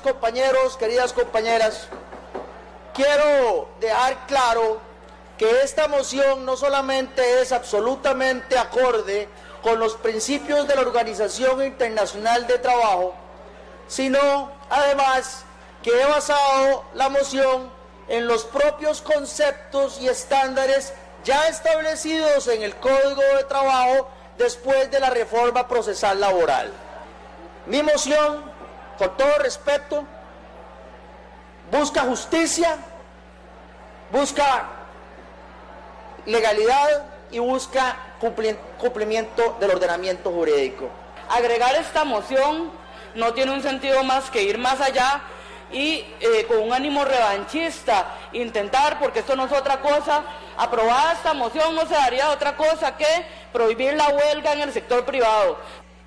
compañeros, queridas compañeras, quiero dejar claro que esta moción no solamente es absolutamente acorde con los principios de la Organización Internacional de Trabajo, sino además que he basado la moción en los propios conceptos y estándares ya establecidos en el Código de Trabajo después de la reforma procesal laboral. Mi moción, con todo respeto, busca justicia, busca legalidad y busca cumplimiento del ordenamiento jurídico. Agregar esta moción no tiene un sentido más que ir más allá y eh, con un ánimo revanchista intentar, porque esto no es otra cosa, aprobada esta moción no se daría otra cosa que prohibir la huelga en el sector privado.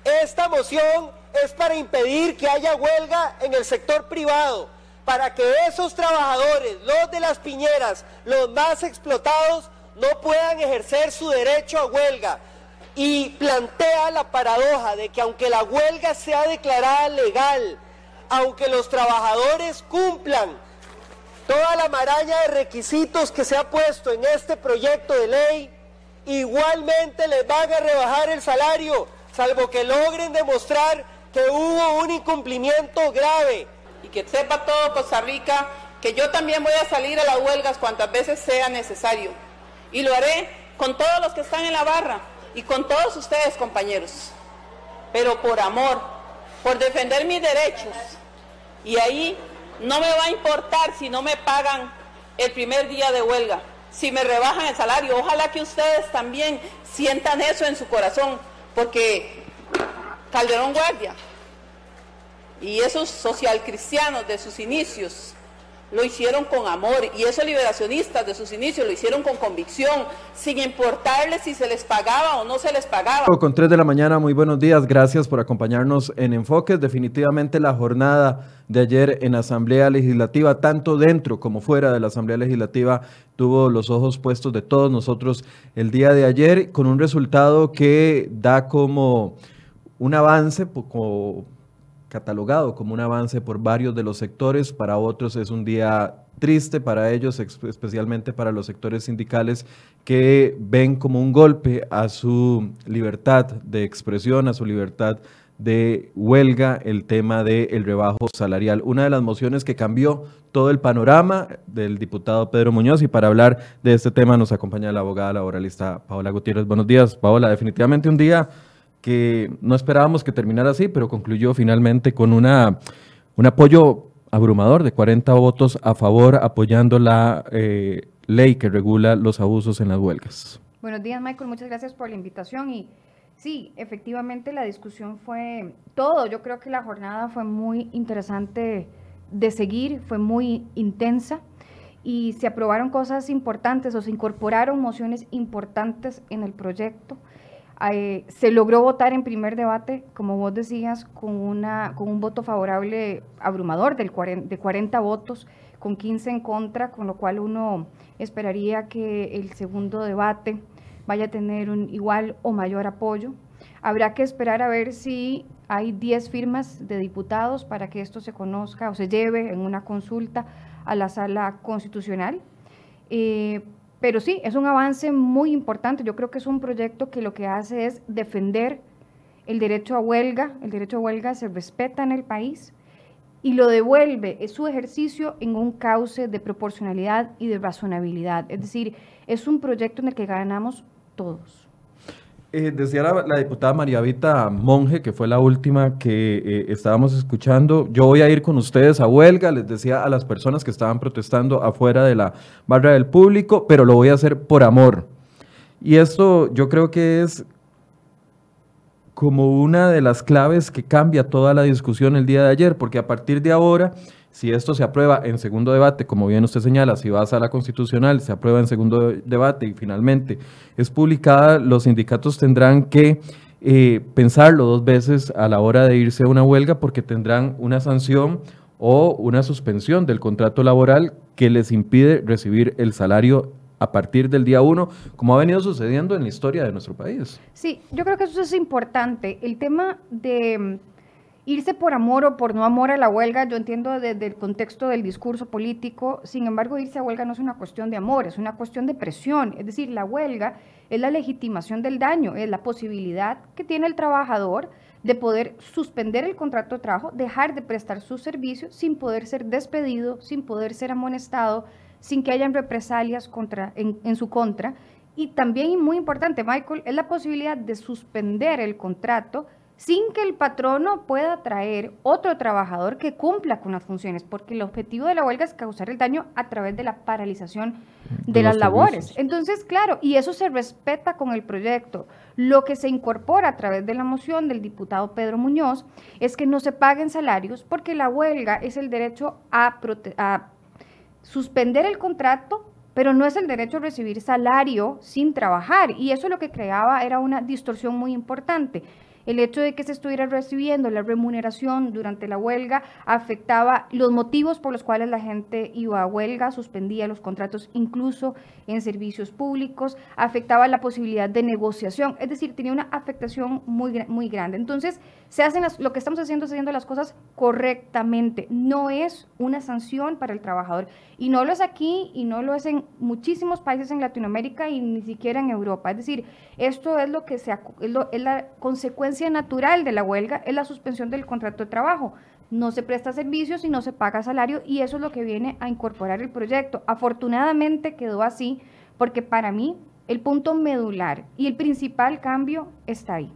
Esta moción es para impedir que haya huelga en el sector privado, para que esos trabajadores, los de las piñeras, los más explotados, no puedan ejercer su derecho a huelga. Y plantea la paradoja de que aunque la huelga sea declarada legal, aunque los trabajadores cumplan toda la maraña de requisitos que se ha puesto en este proyecto de ley, igualmente les van a rebajar el salario, salvo que logren demostrar que hubo un incumplimiento grave. Y que sepa todo Costa Rica que yo también voy a salir a las huelgas cuantas veces sea necesario. Y lo haré con todos los que están en la barra y con todos ustedes, compañeros. Pero por amor, por defender mis derechos. Y ahí no me va a importar si no me pagan el primer día de huelga, si me rebajan el salario. Ojalá que ustedes también sientan eso en su corazón, porque Calderón Guardia y esos socialcristianos de sus inicios lo hicieron con amor y esos liberacionistas de sus inicios lo hicieron con convicción, sin importarles si se les pagaba o no se les pagaba. Con 3 de la mañana, muy buenos días, gracias por acompañarnos en Enfoques. Definitivamente la jornada de ayer en Asamblea Legislativa, tanto dentro como fuera de la Asamblea Legislativa, tuvo los ojos puestos de todos nosotros el día de ayer, con un resultado que da como un avance, como catalogado como un avance por varios de los sectores, para otros es un día triste para ellos, especialmente para los sectores sindicales que ven como un golpe a su libertad de expresión, a su libertad de huelga, el tema del rebajo salarial. Una de las mociones que cambió todo el panorama del diputado Pedro Muñoz y para hablar de este tema nos acompaña la abogada laboralista Paola Gutiérrez. Buenos días, Paola. Definitivamente un día que no esperábamos que terminara así, pero concluyó finalmente con una, un apoyo abrumador de 40 votos a favor, apoyando la eh, ley que regula los abusos en las huelgas. Buenos días, Michael. Muchas gracias por la invitación. Y sí, efectivamente la discusión fue todo. Yo creo que la jornada fue muy interesante de seguir, fue muy intensa y se aprobaron cosas importantes o se incorporaron mociones importantes en el proyecto. Eh, se logró votar en primer debate, como vos decías, con, una, con un voto favorable abrumador del de 40 votos, con 15 en contra, con lo cual uno esperaría que el segundo debate vaya a tener un igual o mayor apoyo. Habrá que esperar a ver si hay 10 firmas de diputados para que esto se conozca o se lleve en una consulta a la sala constitucional. Eh, pero sí, es un avance muy importante. Yo creo que es un proyecto que lo que hace es defender el derecho a huelga. El derecho a huelga se respeta en el país y lo devuelve, es su ejercicio en un cauce de proporcionalidad y de razonabilidad. Es decir, es un proyecto en el que ganamos todos. Eh, decía la, diputada María Vita Monge, que fue la última que eh, estábamos escuchando, yo voy a ir con ustedes a huelga, les decía a las personas que estaban protestando afuera de la barra del público, pero lo voy a hacer por amor. Y esto yo creo que es como una de las claves que cambia toda la discusión el día de ayer, porque a partir de ahora si esto se aprueba en segundo debate, como bien usted señala, si va a la constitucional, se aprueba en segundo debate y finalmente es publicada, los sindicatos tendrán que eh, pensarlo dos veces a la hora de irse a una huelga porque tendrán una sanción o una suspensión del contrato laboral que les impide recibir el salario a partir del día uno, como ha venido sucediendo en la historia de nuestro país. Sí, yo creo que eso es importante. El tema de irse por amor o por no amor a la huelga, yo entiendo desde el contexto del discurso político, sin embargo, irse a huelga no es una cuestión de amor, es una cuestión de presión. Es decir, la huelga es la legitimación del daño, es la posibilidad que tiene el trabajador de poder suspender el contrato de trabajo, dejar de prestar sus servicios sin poder ser despedido, sin poder ser amonestado, sin que hayan represalias contra, en, su contra. Y también, muy importante, Michael, es la posibilidad de suspender el contrato sin que el patrono pueda traer otro trabajador que cumpla con las funciones, porque el objetivo de la huelga es causar el daño a través de la paralización de, las labores. Entonces, claro, y eso se respeta con el proyecto. Lo que se incorpora a través de la moción del diputado Pedro Muñoz es que no se paguen salarios porque la huelga es el derecho a, a suspender el contrato pero no es el derecho a recibir salario sin trabajar. Y eso lo que creaba era una distorsión muy importante. El hecho de que se estuviera recibiendo la remuneración durante la huelga afectaba los motivos por los cuales la gente iba a huelga, suspendía los contratos incluso en servicios públicos, afectaba la posibilidad de negociación, es decir, tenía una afectación muy, muy grande. Entonces, se hacen lo que estamos haciendo es haciendo las cosas correctamente, no es una sanción para el trabajador. Y no lo es aquí y no lo es en muchísimos países en Latinoamérica y ni siquiera en Europa. Es decir, esto es lo que se, es la consecuencia natural de la huelga es la suspensión del contrato de trabajo. No se presta servicios y no se paga salario y eso es lo que viene a incorporar el proyecto. Afortunadamente quedó así porque para mí el punto medular y el principal cambio está ahí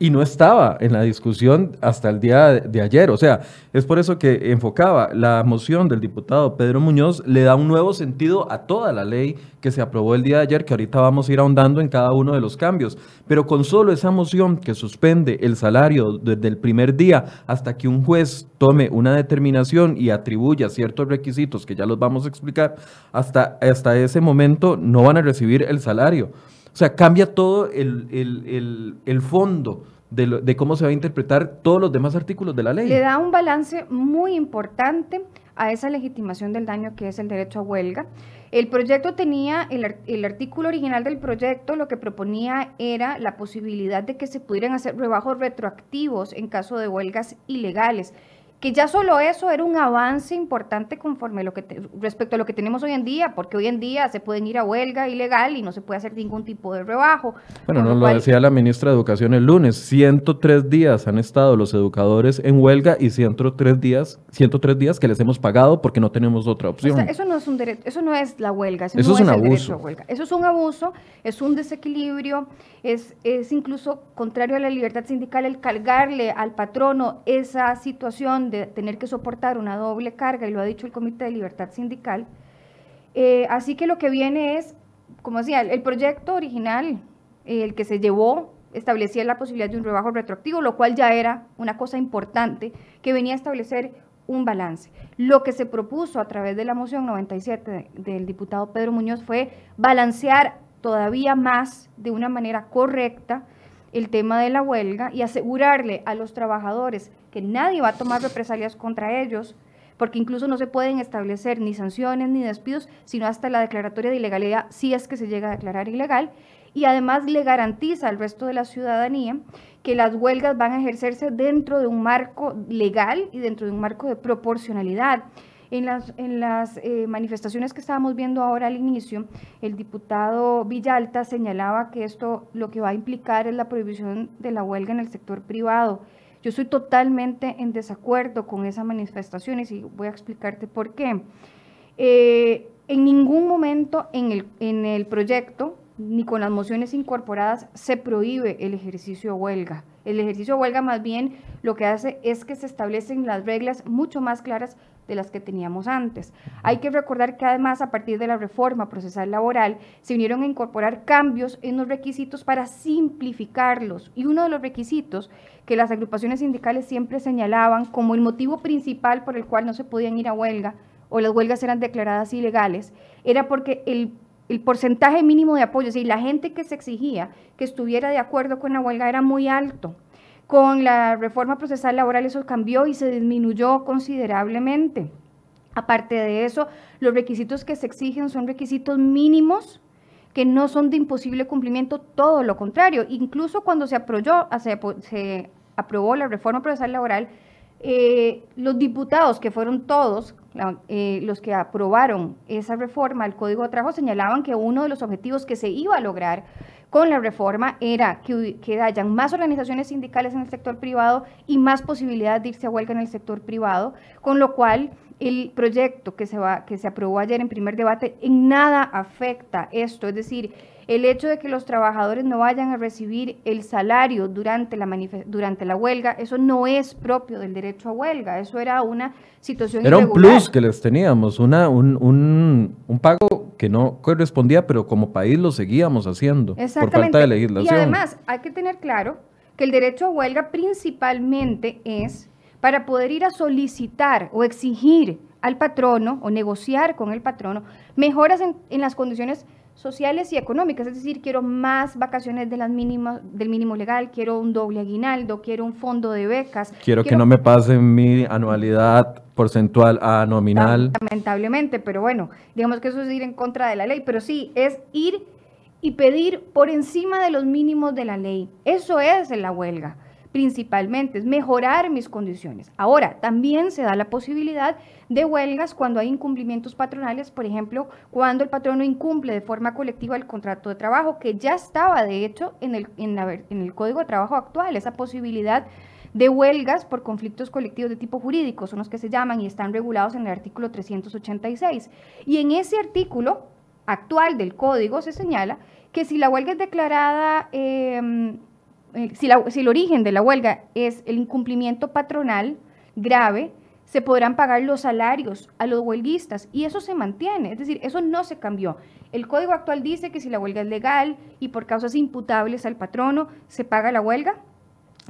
y no estaba en la discusión hasta el día de, ayer. O sea, es por eso que enfocaba la moción del diputado Pedro Muñoz, le da un nuevo sentido a toda la ley que se aprobó el día de ayer, que ahorita vamos a ir ahondando en cada uno de los cambios. Pero con solo esa moción que suspende el salario desde el primer día hasta que un juez tome una determinación y atribuya ciertos requisitos que ya los vamos a explicar, hasta, hasta ese momento no van a recibir el salario. Sea, cambia todo el, fondo de, de, cómo se va a interpretar todos los demás artículos de la ley. Le da un balance muy importante a esa legitimación del daño que es el derecho a huelga. El proyecto tenía, el, el, artículo original del proyecto lo que proponía era la posibilidad de que se pudieran hacer rebajos retroactivos en caso de huelgas ilegales que ya solo eso era un avance importante conforme lo que respecto a lo que tenemos hoy en día, porque hoy en día se pueden ir a huelga ilegal y no se puede hacer ningún tipo de rebajo. Bueno, nos lo decía la ministra de Educación el lunes, 103 días han estado los educadores en huelga y 103 días, 103 días que les hemos pagado porque no tenemos otra opción. eso no es un derecho, eso no es la huelga, eso, es, un abuso. huelga. Eso es un abuso, es un desequilibrio, es, es incluso contrario a la libertad sindical el cargarle al patrono esa situación de tener que soportar una doble carga, y lo ha dicho el Comité de Libertad Sindical. Eh, así que lo que viene es, como decía, el, proyecto original, el que se llevó, establecía la posibilidad de un rebajo retroactivo, lo cual ya era una cosa importante que venía a establecer un balance. Lo que se propuso a través de la moción 97 del diputado Pedro Muñoz fue balancear todavía más de una manera correcta el tema de la huelga y asegurarle a los trabajadores que nadie va a tomar represalias contra ellos, porque incluso no se pueden establecer ni sanciones ni despidos, sino hasta la declaratoria de ilegalidad si es que se llega a declarar ilegal, y además le garantiza al resto de la ciudadanía que las huelgas van a ejercerse dentro de un marco legal y dentro de un marco de proporcionalidad. En las, en las eh, manifestaciones que estábamos viendo ahora al inicio, el diputado Villalta señalaba que esto lo que va a implicar es la prohibición de la huelga en el sector privado. Yo estoy totalmente en desacuerdo con esas manifestaciones y voy a explicarte por qué. Eh, en ningún momento en el, en el proyecto ni con las mociones incorporadas se prohíbe el ejercicio de huelga. El ejercicio de huelga más bien lo que hace es que se establecen las reglas mucho más claras de las que teníamos antes. Hay que recordar que además a partir de la reforma procesal laboral se vinieron a incorporar cambios en los requisitos para simplificarlos y uno de los requisitos que las agrupaciones sindicales siempre señalaban como el motivo principal por el cual no se podían ir a huelga o las huelgas eran declaradas ilegales era porque el el porcentaje mínimo de apoyo, y la gente que se exigía que estuviera de acuerdo con la huelga era muy alto. Con la reforma procesal laboral eso cambió y se disminuyó considerablemente. Aparte de eso, los requisitos que se exigen son requisitos mínimos que no son de imposible cumplimiento, todo lo contrario. Incluso cuando se, se, se aprobó la reforma procesal laboral, eh, los diputados, que fueron todos eh, los que aprobaron esa reforma al Código de Trabajo, señalaban que uno de los objetivos que se iba a lograr con la reforma era que, que hayan más organizaciones sindicales en el sector privado y más posibilidades de irse a huelga en el sector privado, con lo cual el proyecto que se, va, que se aprobó ayer en primer debate en nada afecta esto, es decir, el hecho de que los trabajadores no vayan a recibir el salario durante la, durante la huelga, eso no es propio del derecho a huelga, eso era una situación Era un plus que les teníamos, una, un, un, un, pago que no correspondía, pero como país lo seguíamos haciendo por falta de legislación. Y además, hay que tener claro que el derecho a huelga principalmente es para poder ir a solicitar o exigir al patrono o negociar con el patrono mejoras en, en las condiciones sociales y económicas, es decir, quiero más vacaciones de las mínimas, del mínimo legal, quiero un doble aguinaldo, quiero un fondo de becas. Quiero, que no me pasen mi anualidad porcentual a nominal. Lamentablemente, pero bueno, digamos que eso es ir en contra de la ley, pero sí, es ir y pedir por encima de los mínimos de la ley. Eso es la huelga principalmente, es mejorar mis condiciones. Ahora, también se da la posibilidad de huelgas cuando hay incumplimientos patronales, por ejemplo, cuando el patrono incumple de forma colectiva el contrato de trabajo, que ya estaba de hecho en el, en, el Código de Trabajo actual, esa posibilidad de huelgas por conflictos colectivos de tipo jurídico, son los que se llaman y están regulados en el artículo 386. Y en ese artículo actual del código se señala que si la huelga es declarada eh, eh, si, el origen de la huelga es el incumplimiento patronal grave, se podrán pagar los salarios a los huelguistas y eso se mantiene, es decir, eso no se cambió. El código actual dice que si la huelga es legal y por causas imputables al patrono, se paga la huelga,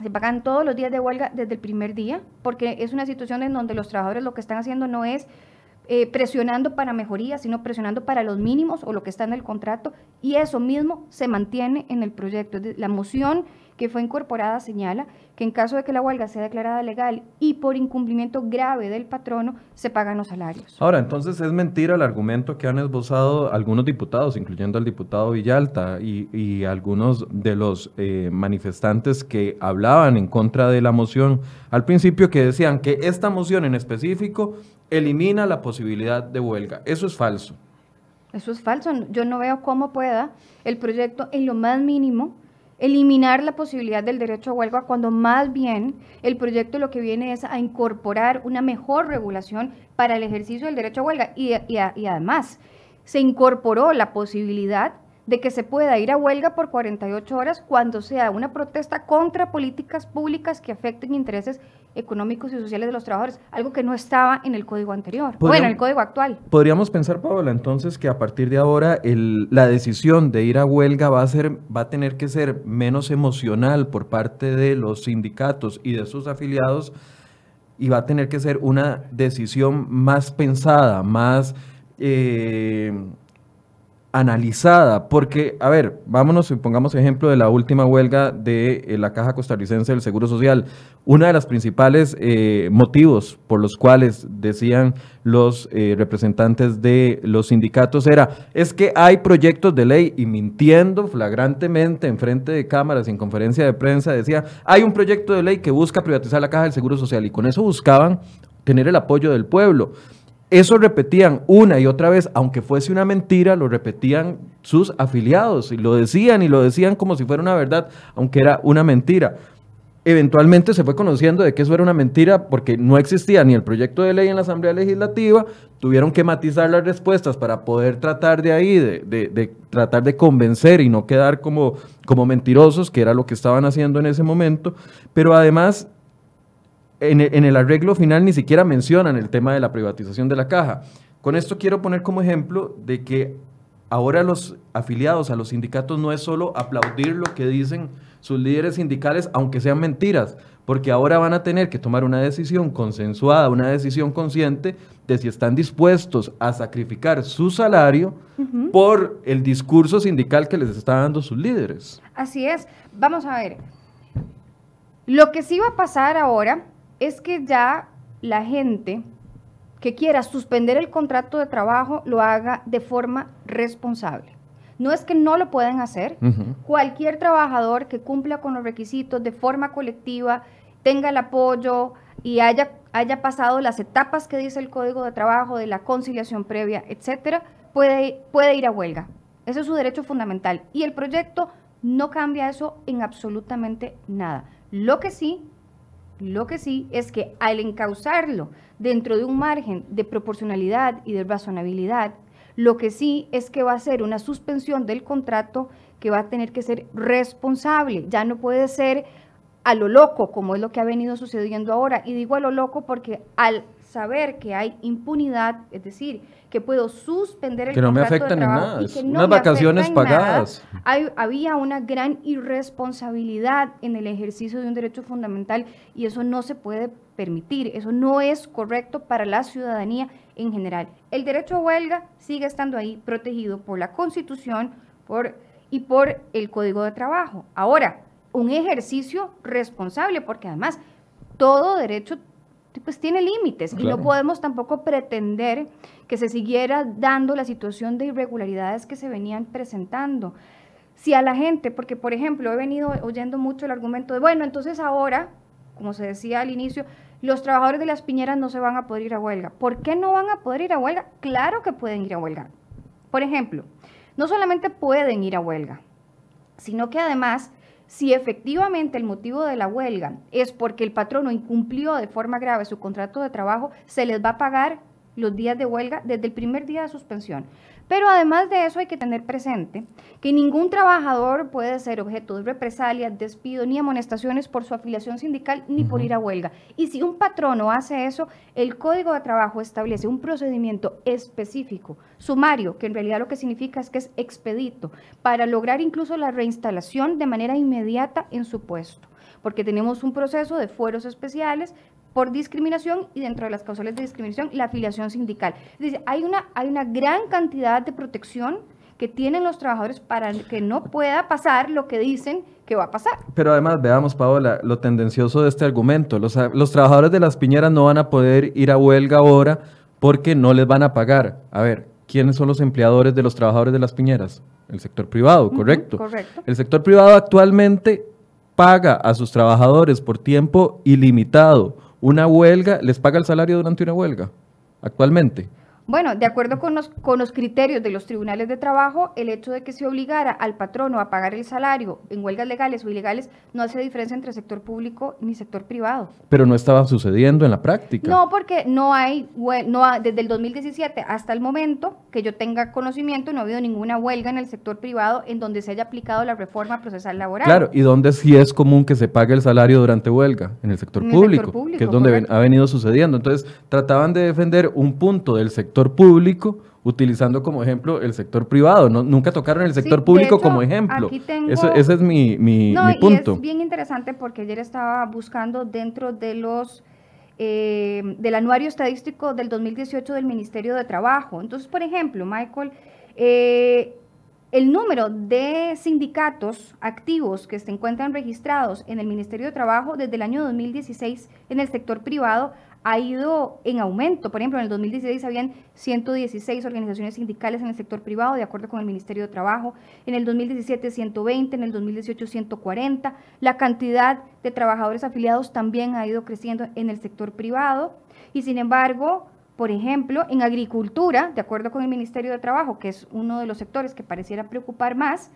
se pagan todos los días de huelga desde el primer día, porque es una situación en donde los trabajadores lo que están haciendo no es eh, presionando para mejoría, sino presionando para los mínimos o lo que está en el contrato, y eso mismo se mantiene en el proyecto. La moción que fue incorporada señala que en caso de que la huelga sea declarada legal y por incumplimiento grave del patrono, se pagan los salarios. Ahora, entonces es mentira el argumento que han esbozado algunos diputados, incluyendo al diputado Villalta y, algunos de los eh, manifestantes que hablaban en contra de la moción al principio, que decían que esta moción en específico elimina la posibilidad de huelga. Eso es falso. Eso es falso. Yo no veo cómo pueda el proyecto en lo más mínimo eliminar la posibilidad del derecho a huelga cuando más bien el proyecto lo que viene es a incorporar una mejor regulación para el ejercicio del derecho a huelga. Y, además se incorporó la posibilidad de que se pueda ir a huelga por 48 horas cuando sea una protesta contra políticas públicas que afecten intereses económicos y sociales de los trabajadores, algo que no estaba en el código anterior, bueno, en el código actual. Podríamos pensar, Paola, entonces que a partir de ahora el, la decisión de ir a huelga va a, ser, va a tener que ser menos emocional por parte de los sindicatos y de sus afiliados y va a tener que ser una decisión más pensada, más... Eh, analizada, porque, a ver, vámonos y pongamos ejemplo de la última huelga de eh, la Caja Costarricense del Seguro Social. Una de las principales eh, motivos por los cuales decían los eh, representantes de los sindicatos era, es que hay proyectos de ley y mintiendo flagrantemente en frente de cámaras y en conferencia de prensa decía, hay un proyecto de ley que busca privatizar la Caja del Seguro Social y con eso buscaban tener el apoyo del pueblo. Eso repetían una y otra vez, aunque fuese una mentira, lo repetían sus afiliados y lo decían y lo decían como si fuera una verdad, aunque era una mentira. Eventualmente se fue conociendo de que eso era una mentira porque no existía ni el proyecto de ley en la Asamblea Legislativa, tuvieron que matizar las respuestas para poder tratar de ahí, de, tratar de convencer y no quedar como, como mentirosos, que era lo que estaban haciendo en ese momento, pero además en, el arreglo final ni siquiera mencionan el tema de la privatización de la caja. Con esto quiero poner como ejemplo de que ahora los afiliados a los sindicatos no es solo aplaudir lo que dicen sus líderes sindicales, aunque sean mentiras, porque ahora van a tener que tomar una decisión consensuada, una decisión consciente de si están dispuestos a sacrificar su salario por el discurso sindical que les está dando sus líderes. Así es. Vamos a ver. Lo que sí va a pasar ahora es que ya la gente que quiera suspender el contrato de trabajo lo haga de forma responsable. No es que no lo puedan hacer. Cualquier trabajador que cumpla con los requisitos de forma colectiva tenga el apoyo y haya, haya pasado las etapas que dice el Código de Trabajo, de la conciliación previa, etcétera, puede, puede ir a huelga. Ese es su derecho fundamental. Y el proyecto no cambia eso en absolutamente nada. Lo que sí, lo que sí es que al encauzarlo dentro de un margen de proporcionalidad y de razonabilidad, lo que sí es que va a ser una suspensión del contrato que va a tener que ser responsable. Ya no puede ser a lo loco, como es lo que ha venido sucediendo ahora. Y digo a lo loco porque al saber que hay impunidad, es decir, que puedo suspender el que no me afecta de trabajo nada, y que no unas vacaciones pagadas. hay, había una gran irresponsabilidad en el ejercicio de un derecho fundamental y eso no se puede permitir, eso no es correcto para la ciudadanía en general. El derecho a huelga sigue estando ahí protegido por la Constitución por, y por el Código de Trabajo. Ahora, un ejercicio responsable, porque además todo derecho pues tiene límites y no podemos tampoco pretender que se siguiera dando la situación de irregularidades que se venían presentando. Si a la gente, porque por ejemplo he venido oyendo mucho el argumento de, bueno, entonces ahora, como se decía al inicio, los trabajadores de las piñeras no se van a poder ir a huelga. ¿Por qué no van a poder ir a huelga? Claro que pueden ir a huelga. Por ejemplo, no solamente pueden ir a huelga, sino que además si efectivamente el motivo de la huelga es porque el patrono incumplió de forma grave su contrato de trabajo, se les va a pagar los días de huelga desde el primer día de suspensión. Pero además de eso hay que tener presente que ningún trabajador puede ser objeto de represalias, despido ni amonestaciones por su afiliación sindical ni por ir a huelga. Y si un patrono hace eso, el Código de Trabajo establece un procedimiento específico, sumario, que en realidad lo que significa es que es expedito, para lograr incluso la reinstalación de manera inmediata en su puesto porque tenemos un proceso de fueros especiales por discriminación y dentro de las causales de discriminación la afiliación sindical. Es decir, hay una, hay una gran cantidad de protección que tienen los trabajadores para que no pueda pasar lo que dicen que va a pasar. Pero además, veamos, Paola, lo tendencioso de este argumento. Los, los trabajadores de las piñeras no van a poder ir a huelga ahora porque no les van a pagar. A ver, ¿quiénes son los empleadores de los trabajadores de las piñeras? El sector privado, correcto. correcto. El sector privado actualmente paga a sus trabajadores por tiempo ilimitado una huelga, les paga el salario durante una huelga actualmente. Bueno, de acuerdo con los, con los criterios de los tribunales de trabajo, el hecho de que se obligara al patrono a pagar el salario en huelgas legales o ilegales no hace diferencia entre sector público ni sector privado. Pero no estaba sucediendo en la práctica. No, porque no hay, no desde el 2017 hasta el momento que yo tenga conocimiento, no ha habido ninguna huelga en el sector privado en donde se haya aplicado la reforma procesal laboral. Claro, y donde sí es común que se pague el salario durante huelga, en el sector, público, que es donde ha venido sucediendo. Entonces, trataban de defender un punto del sector público utilizando como ejemplo el sector privado. No, nunca tocaron el sector público como ejemplo. ese es mi, mi, no, punto. es bien interesante porque ayer estaba buscando dentro de los eh, del anuario estadístico del 2018 del Ministerio de Trabajo. Entonces, por ejemplo, Michael, eh, el número de sindicatos activos que se encuentran registrados en el Ministerio de Trabajo desde el año 2016 en el sector privado ha ido en aumento. Por ejemplo, en el 2016 habían 116 organizaciones sindicales en el sector privado, de acuerdo con el Ministerio de Trabajo. En el 2017, 120, en el 2018, 140. La cantidad de trabajadores afiliados también ha ido creciendo en el sector privado. Y sin embargo, por ejemplo, en agricultura, de acuerdo con el Ministerio de Trabajo, que es uno de los sectores que pareciera preocupar más,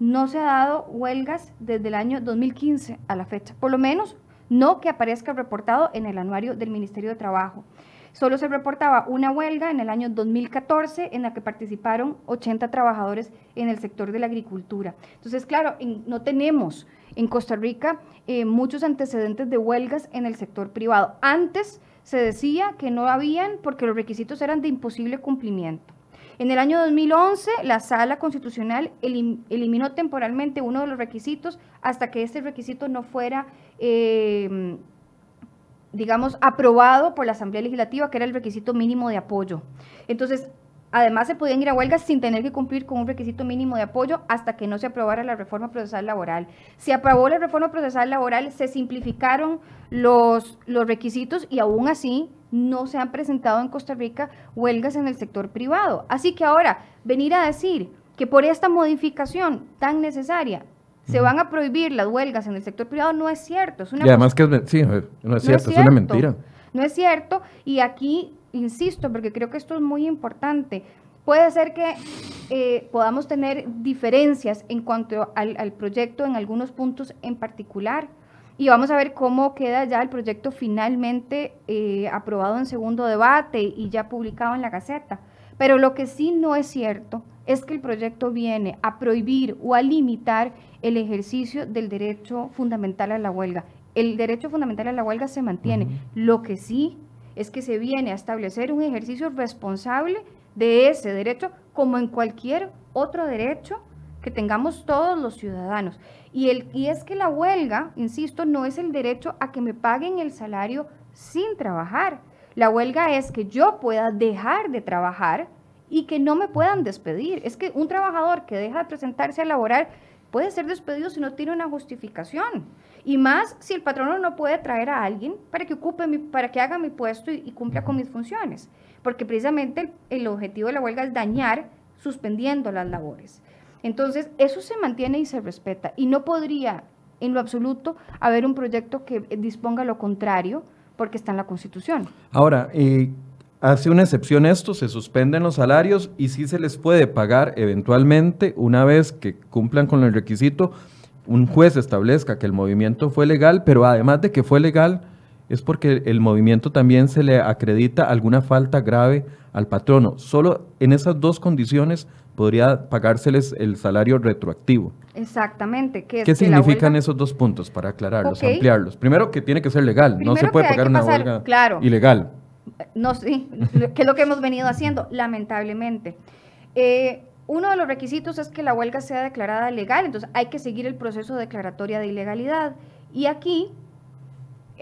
no se ha dado huelgas desde el año 2015 a la fecha. Por lo menos no que aparezca reportado en el anuario del Ministerio de Trabajo. Solo se reportaba una huelga en el año 2014 en la que participaron 80 trabajadores en el sector de la agricultura. Entonces, claro, no tenemos en Costa Rica eh, muchos antecedentes de huelgas en el sector privado. Antes se decía que no habían porque los requisitos eran de imposible cumplimiento. En el año 2011, la Sala Constitucional eliminó temporalmente uno de los requisitos hasta que este requisito no fuera, eh, digamos, aprobado por la Asamblea Legislativa, que era el requisito mínimo de apoyo. Entonces, Además, se podían ir a huelgas sin tener que cumplir con un requisito mínimo de apoyo hasta que no se aprobara la reforma procesal laboral. Se aprobó la reforma procesal laboral, se simplificaron los, los requisitos y aún así no se han presentado en Costa Rica huelgas en el sector privado. Así que ahora, venir a decir que por esta modificación tan necesaria se van a prohibir las huelgas en el sector privado, no es cierto. Es una y además que es, sí, no es cierto, es, una mentira. No es cierto, y aquí insisto, porque creo que esto es muy importante. Puede ser que eh, podamos tener diferencias en cuanto al, proyecto en algunos puntos en particular. Y vamos a ver cómo queda ya el proyecto finalmente eh, aprobado en segundo debate y ya publicado en la Gaceta. Pero lo que sí no es cierto es que el proyecto viene a prohibir o a limitar el ejercicio del derecho fundamental a la huelga. El derecho fundamental a la huelga se mantiene. Lo que sí es que se viene a establecer un ejercicio responsable de ese derecho como en cualquier otro derecho que tengamos todos los ciudadanos. Y, el, y es que la huelga, insisto, no es el derecho a que me paguen el salario sin trabajar. La huelga es que yo pueda dejar de trabajar y que no me puedan despedir. Es que un trabajador que deja de presentarse a laborar puede ser despedido si no tiene una justificación. Y más si el patrono no puede traer a alguien para que ocupe mi, para que haga mi puesto y, cumpla con mis funciones. Porque precisamente el, objetivo de la huelga es dañar suspendiendo las labores. Entonces, eso se mantiene y se respeta. Y no podría en lo absoluto haber un proyecto que disponga lo contrario porque está en la Constitución. Ahora, eh, hace una excepción esto, se suspenden los salarios y sí se les puede pagar eventualmente una vez que cumplan con el requisito un juez establezca que el movimiento fue legal, pero además de que fue legal, es porque el movimiento también se le acredita alguna falta grave al patrono. Solo en esas dos condiciones podría pagárseles el salario retroactivo. Exactamente. ¿Qué significan esos dos puntos para aclararlos, ampliarlos? Primero que tiene que ser legal, no se puede pagar una huelga ilegal. No, sí, que es lo que hemos venido haciendo, lamentablemente. Eh, uno de los requisitos es que la huelga sea declarada legal, entonces hay que seguir el proceso declaratoria de ilegalidad. Y aquí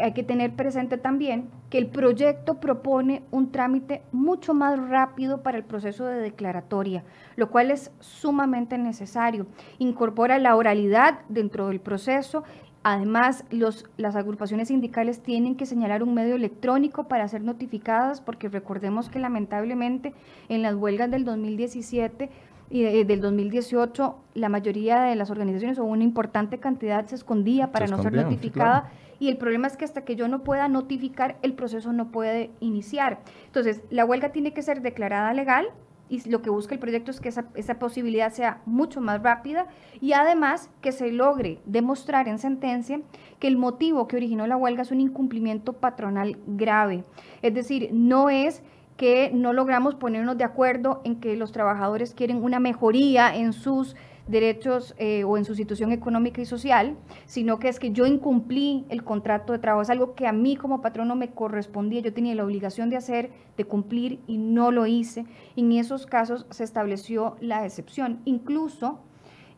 hay que tener presente también que el proyecto propone un trámite mucho más rápido para el proceso de declaratoria, lo cual es sumamente necesario. Incorpora la oralidad dentro del proceso Además, los, las agrupaciones sindicales tienen que señalar un medio electrónico para ser notificadas, porque recordemos que lamentablemente en las huelgas del 2017 y del 2018 la mayoría de las organizaciones o una importante cantidad se escondía para no ser notificada y el problema es que hasta que yo no pueda notificar el proceso no puede iniciar. Entonces, la huelga tiene que ser declarada legal y lo que busca el proyecto es que esa, esa, posibilidad sea mucho más rápida y además que se logre demostrar en sentencia que el motivo que originó la huelga es un incumplimiento patronal grave. Es decir, no es que no logramos ponernos de acuerdo en que los trabajadores quieren una mejoría en sus derechos eh, o en su situación económica y social, sino que es que yo incumplí el contrato de trabajo. Es algo que a mí como patrono me correspondía, yo tenía la obligación de hacer, de cumplir y no lo hice. en esos casos se estableció la excepción. Incluso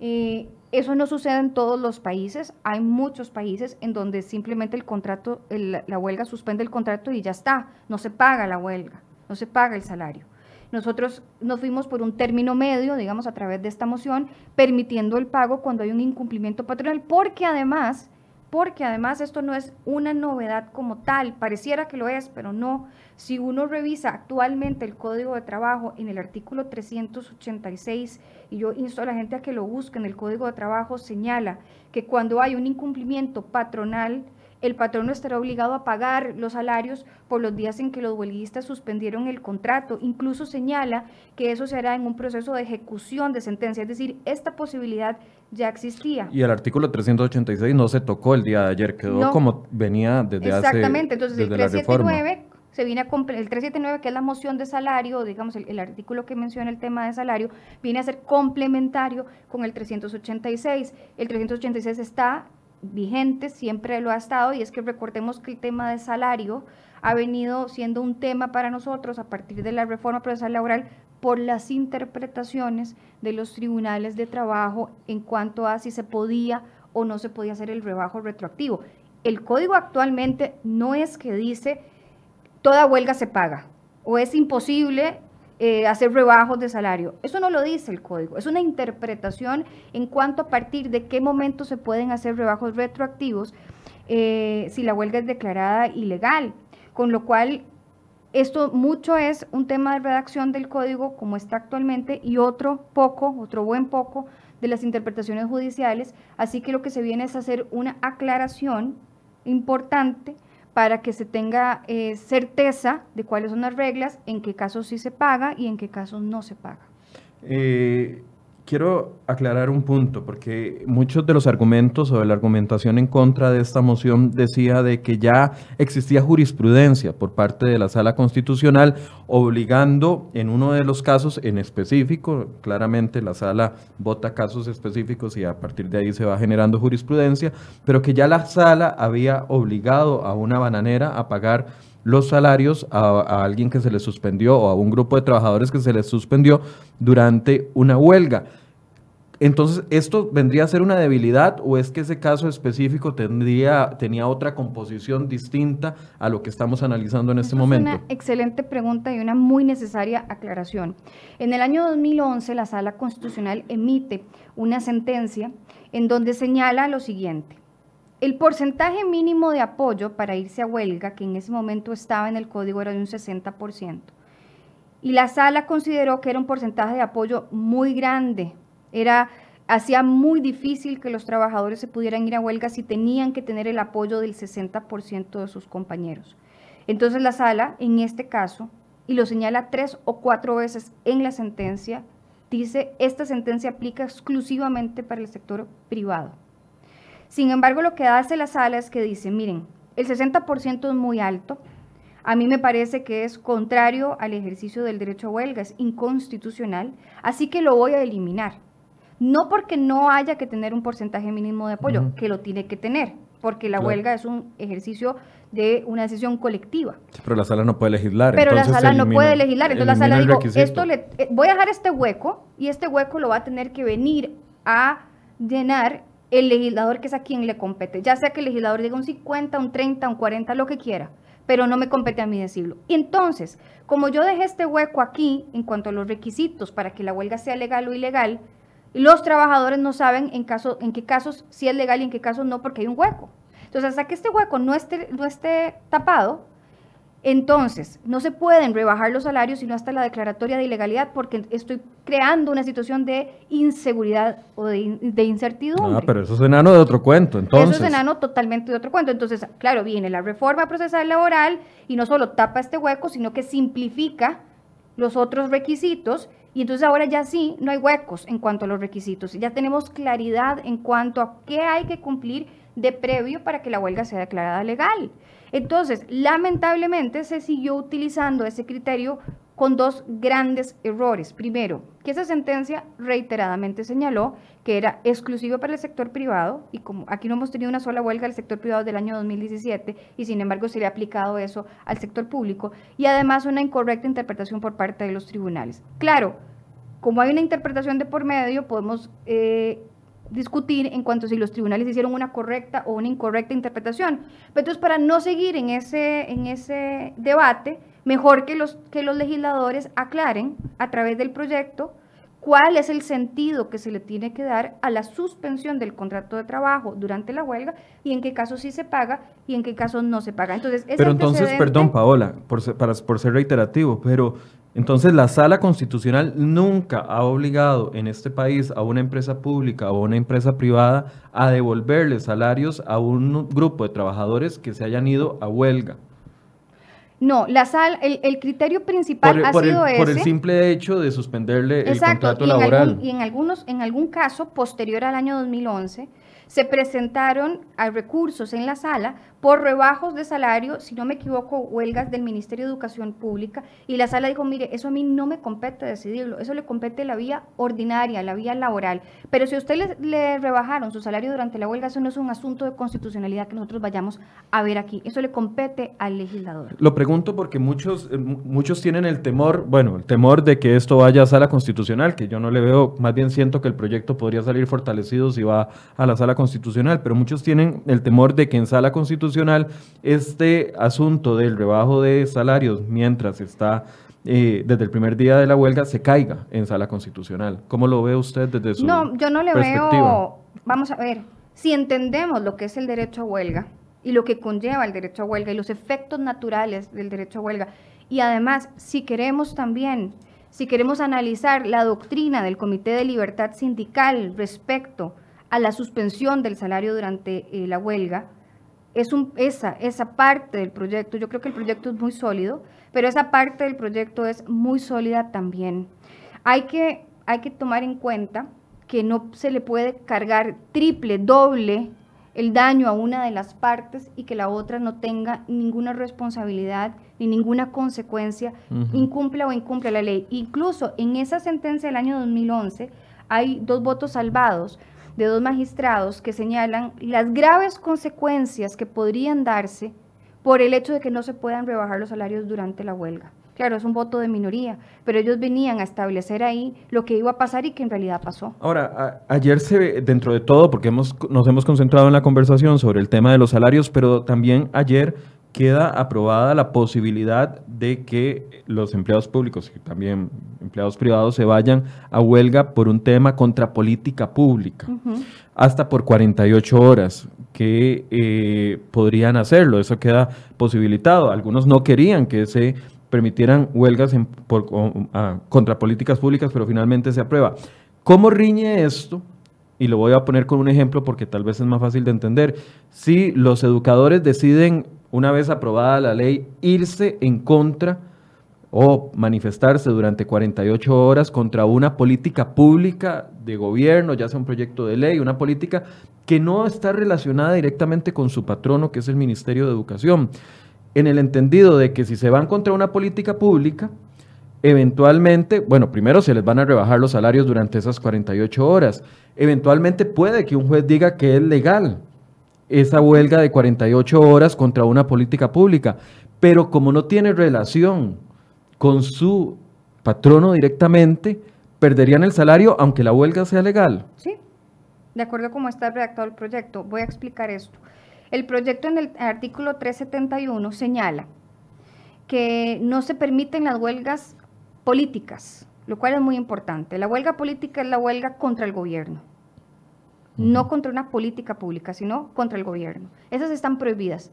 eh, eso no sucede en todos los países. Hay muchos países en donde simplemente el contrato, la huelga suspende el contrato y ya está, no se paga la huelga no se paga el salario. Nosotros nos fuimos por un término medio, digamos, a través de esta moción, permitiendo el pago cuando hay un incumplimiento patronal, porque además, porque además esto no es una novedad como tal, pareciera que lo es, pero no. Si uno revisa actualmente el Código de Trabajo en el artículo 386, y yo insto a la gente a que lo busque el Código de Trabajo, señala que cuando hay un incumplimiento patronal, el patrón no estará obligado a pagar los salarios por los días en que los huelguistas suspendieron el contrato. Incluso señala que eso se hará en un proceso de ejecución de sentencia, es decir, esta posibilidad ya existía. Y el artículo 386 no se tocó el día de ayer, quedó como venía desde Exactamente, entonces el 379 se viene a el 379 que es la moción de salario, digamos el, el, artículo que menciona el tema de salario, viene a ser complementario con el 386. El 386 está vigente, siempre lo ha estado, y es que recordemos que el tema de salario ha venido siendo un tema para nosotros a partir de la reforma procesal laboral por las interpretaciones de los tribunales de trabajo en cuanto a si se podía o no se podía hacer el rebajo retroactivo. El código actualmente no es que dice toda huelga se paga o es imposible eh, hacer rebajos de salario. Eso no lo dice el código, es una interpretación en cuanto a partir de qué momento se pueden hacer rebajos retroactivos eh, si la huelga es declarada ilegal. Con lo cual, esto mucho es un tema de redacción del código como está actualmente y otro poco, otro buen poco de las interpretaciones judiciales, así que lo que se viene es hacer una aclaración importante para que se tenga eh, certeza de cuáles son las reglas, en qué casos sí se paga y en qué casos no se paga. Eh, quiero aclarar un punto, porque muchos de los argumentos o de la argumentación en contra de esta moción decía de que ya existía jurisprudencia por parte de la Sala Constitucional obligando en uno de los casos en específico, claramente la Sala vota casos específicos y a partir de ahí se va generando jurisprudencia, pero que ya la Sala había obligado a una bananera a pagar los salarios a, a, alguien que se le suspendió o a un grupo de trabajadores que se les suspendió durante una huelga. Entonces, ¿esto vendría a ser una debilidad o es que ese caso específico tendría, tenía otra composición distinta a lo que estamos analizando en este momento? Es una excelente pregunta y una muy necesaria aclaración. En el año 2011, la Sala Constitucional emite una sentencia en donde señala lo siguiente. El porcentaje mínimo de apoyo para irse a huelga, que en ese momento estaba en el código, era de un 60%. Y la sala consideró que era un porcentaje de apoyo muy grande. Era, hacía muy difícil que los trabajadores se pudieran ir a huelga si tenían que tener el apoyo del 60% de sus compañeros. Entonces la sala, en este caso, y lo señala tres o cuatro veces en la sentencia, dice, esta sentencia aplica exclusivamente para el sector privado. Sin embargo, lo que hace la sala es que dice, miren, el 60% es muy alto. A mí me parece que es contrario al ejercicio del derecho a huelga, es inconstitucional, así que lo voy a eliminar. No porque no haya que tener un porcentaje mínimo de apoyo, uh -huh. que lo tiene que tener, porque la claro. huelga es un ejercicio de una decisión colectiva. Pero la sala no puede legislar. Pero la sala elimina, no puede legislar. Entonces la sala dijo, esto le, eh, voy a dejar este hueco y este hueco lo va a tener que venir a llenar el legislador que es a quien le compete, ya sea que el legislador diga un 50, un 30, un 40, lo que quiera, pero no me compete a mí decirlo. Y entonces, como yo dejé este hueco aquí en cuanto a los requisitos para que la huelga sea legal o ilegal, los trabajadores no saben en, caso, en qué casos sí es legal y en qué casos no, porque hay un hueco. Entonces, hasta que este hueco no esté, no esté tapado, entonces, no se pueden rebajar los salarios sino hasta la declaratoria de ilegalidad porque estoy creando una situación de inseguridad o de, de incertidumbre. Ah, pero eso es enano de otro cuento, entonces. Eso es enano totalmente de otro cuento. Entonces, claro, viene la reforma procesal laboral y no solo tapa este hueco, sino que simplifica los otros requisitos y entonces ahora ya sí, no hay huecos en cuanto a los requisitos. Ya tenemos claridad en cuanto a qué hay que cumplir de previo para que la huelga sea declarada legal. Entonces, lamentablemente se siguió utilizando ese criterio con dos grandes errores. Primero, que esa sentencia reiteradamente señaló que era exclusiva para el sector privado y como aquí no hemos tenido una sola huelga del sector privado del año 2017 y sin embargo se le ha aplicado eso al sector público y además una incorrecta interpretación por parte de los tribunales. Claro, como hay una interpretación de por medio, podemos eh, discutir en cuanto a si los tribunales hicieron una correcta o una incorrecta interpretación. Pero entonces, para no seguir en ese, en ese debate, mejor que los, que los legisladores aclaren a través del proyecto cuál es el sentido que se le tiene que dar a la suspensión del contrato de trabajo durante la huelga y en qué casos sí se paga y en qué casos no se paga. Entonces, pero entonces, perdón, Paola, por ser, para, por ser reiterativo, pero entonces la sala constitucional nunca ha obligado en este país a una empresa pública o una empresa privada a devolverle salarios a un grupo de trabajadores que se hayan ido a huelga. No, la sal, el, el criterio principal por, ha por sido el, ese. Por el simple hecho de suspenderle Exacto, el contrato y laboral. Algún, y en, algunos, en algún caso, posterior al año 2011, se presentaron a recursos en la sala por rebajos de salario, si no me equivoco, huelgas del Ministerio de Educación Pública, y la sala dijo, mire, eso a mí no me compete decidirlo, eso le compete la vía ordinaria, la vía laboral, pero si a usted le, le rebajaron su salario durante la huelga, eso no es un asunto de constitucionalidad que nosotros vayamos a ver aquí, eso le compete al legislador. Lo pregunto porque muchos, eh, muchos tienen el temor, bueno, el temor de que esto vaya a sala constitucional, que yo no le veo, más bien siento que el proyecto podría salir fortalecido si va a la sala constitucional, pero muchos tienen el temor de que en sala constitucional este asunto del rebajo de salarios mientras está eh, desde el primer día de la huelga se caiga en sala constitucional. ¿Cómo lo ve usted desde su No, yo no le veo, vamos a ver, si entendemos lo que es el derecho a huelga y lo que conlleva el derecho a huelga y los efectos naturales del derecho a huelga, y además si queremos también si queremos analizar la doctrina del Comité de Libertad Sindical respecto a la suspensión del salario durante eh, la huelga, es un, esa, esa parte del proyecto, yo creo que el proyecto es muy sólido, pero esa parte del proyecto es muy sólida también. Hay que, hay que tomar en cuenta que no se le puede cargar triple, doble el daño a una de las partes y que la otra no tenga ninguna responsabilidad ni ninguna consecuencia, incumpla o incumple la ley. Incluso en esa sentencia del año 2011 hay dos votos salvados de dos magistrados que señalan las graves consecuencias que podrían darse por el hecho de que no se puedan rebajar los salarios durante la huelga. Claro, es un voto de minoría, pero ellos venían a establecer ahí lo que iba a pasar y que en realidad pasó. Ahora, ayer se dentro de todo, porque hemos, nos hemos concentrado en la conversación sobre el tema de los salarios, pero también ayer queda aprobada la posibilidad de que los empleados públicos y también empleados privados se vayan a huelga por un tema contra política pública, hasta por 48 horas que eh, podrían hacerlo. Eso queda posibilitado. Algunos no querían que se permitieran huelgas por, contra políticas públicas, pero finalmente se aprueba. ¿Cómo riñe esto? Y lo voy a poner con un ejemplo porque tal vez es más fácil de entender. Si los educadores deciden, una vez aprobada la ley, irse en contra o manifestarse durante 48 horas contra una política pública de gobierno, ya sea un proyecto de ley, una política que no está relacionada directamente con su patrono, que es el Ministerio de Educación en el entendido de que si se van contra una política pública, eventualmente, bueno, primero se les van a rebajar los salarios durante esas 48 horas. Eventualmente puede que un juez diga que es legal esa huelga de 48 horas contra una política pública, pero como no tiene relación con su patrono directamente, perderían el salario aunque la huelga sea legal. Sí, de acuerdo a cómo está redactado el proyecto. Voy a explicar esto. El proyecto en el artículo 371 señala que no se permiten las huelgas políticas, lo cual es muy importante. La huelga política es la huelga contra el gobierno, no contra una política pública, sino contra el gobierno. Esas están prohibidas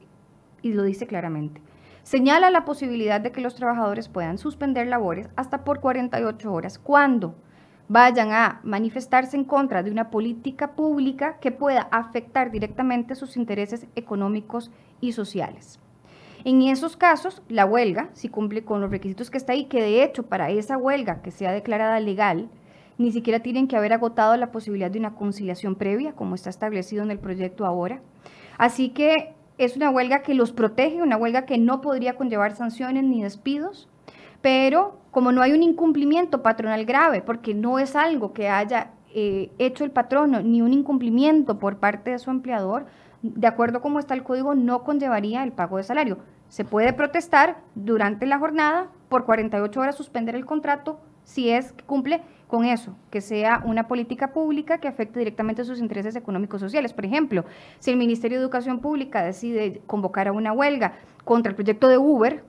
y lo dice claramente. Señala la posibilidad de que los trabajadores puedan suspender labores hasta por 48 horas. ¿Cuándo? vayan a manifestarse en contra de una política pública que pueda afectar directamente sus intereses económicos y sociales. En esos casos, la huelga, si cumple con los requisitos que está ahí, que de hecho para esa huelga que sea declarada legal, ni siquiera tienen que haber agotado la posibilidad de una conciliación previa, como está establecido en el proyecto ahora. Así que es una huelga que los protege, una huelga que no podría conllevar sanciones ni despidos, pero como no hay un incumplimiento patronal grave, porque no es algo que haya eh, hecho el patrono, ni un incumplimiento por parte de su empleador, de acuerdo a cómo está el código, no conllevaría el pago de salario. Se puede protestar durante la jornada, por 48 horas suspender el contrato, si es que cumple con eso, que sea una política pública que afecte directamente a sus intereses económicos sociales. Por ejemplo, si el Ministerio de Educación Pública decide convocar a una huelga contra el proyecto de Uber,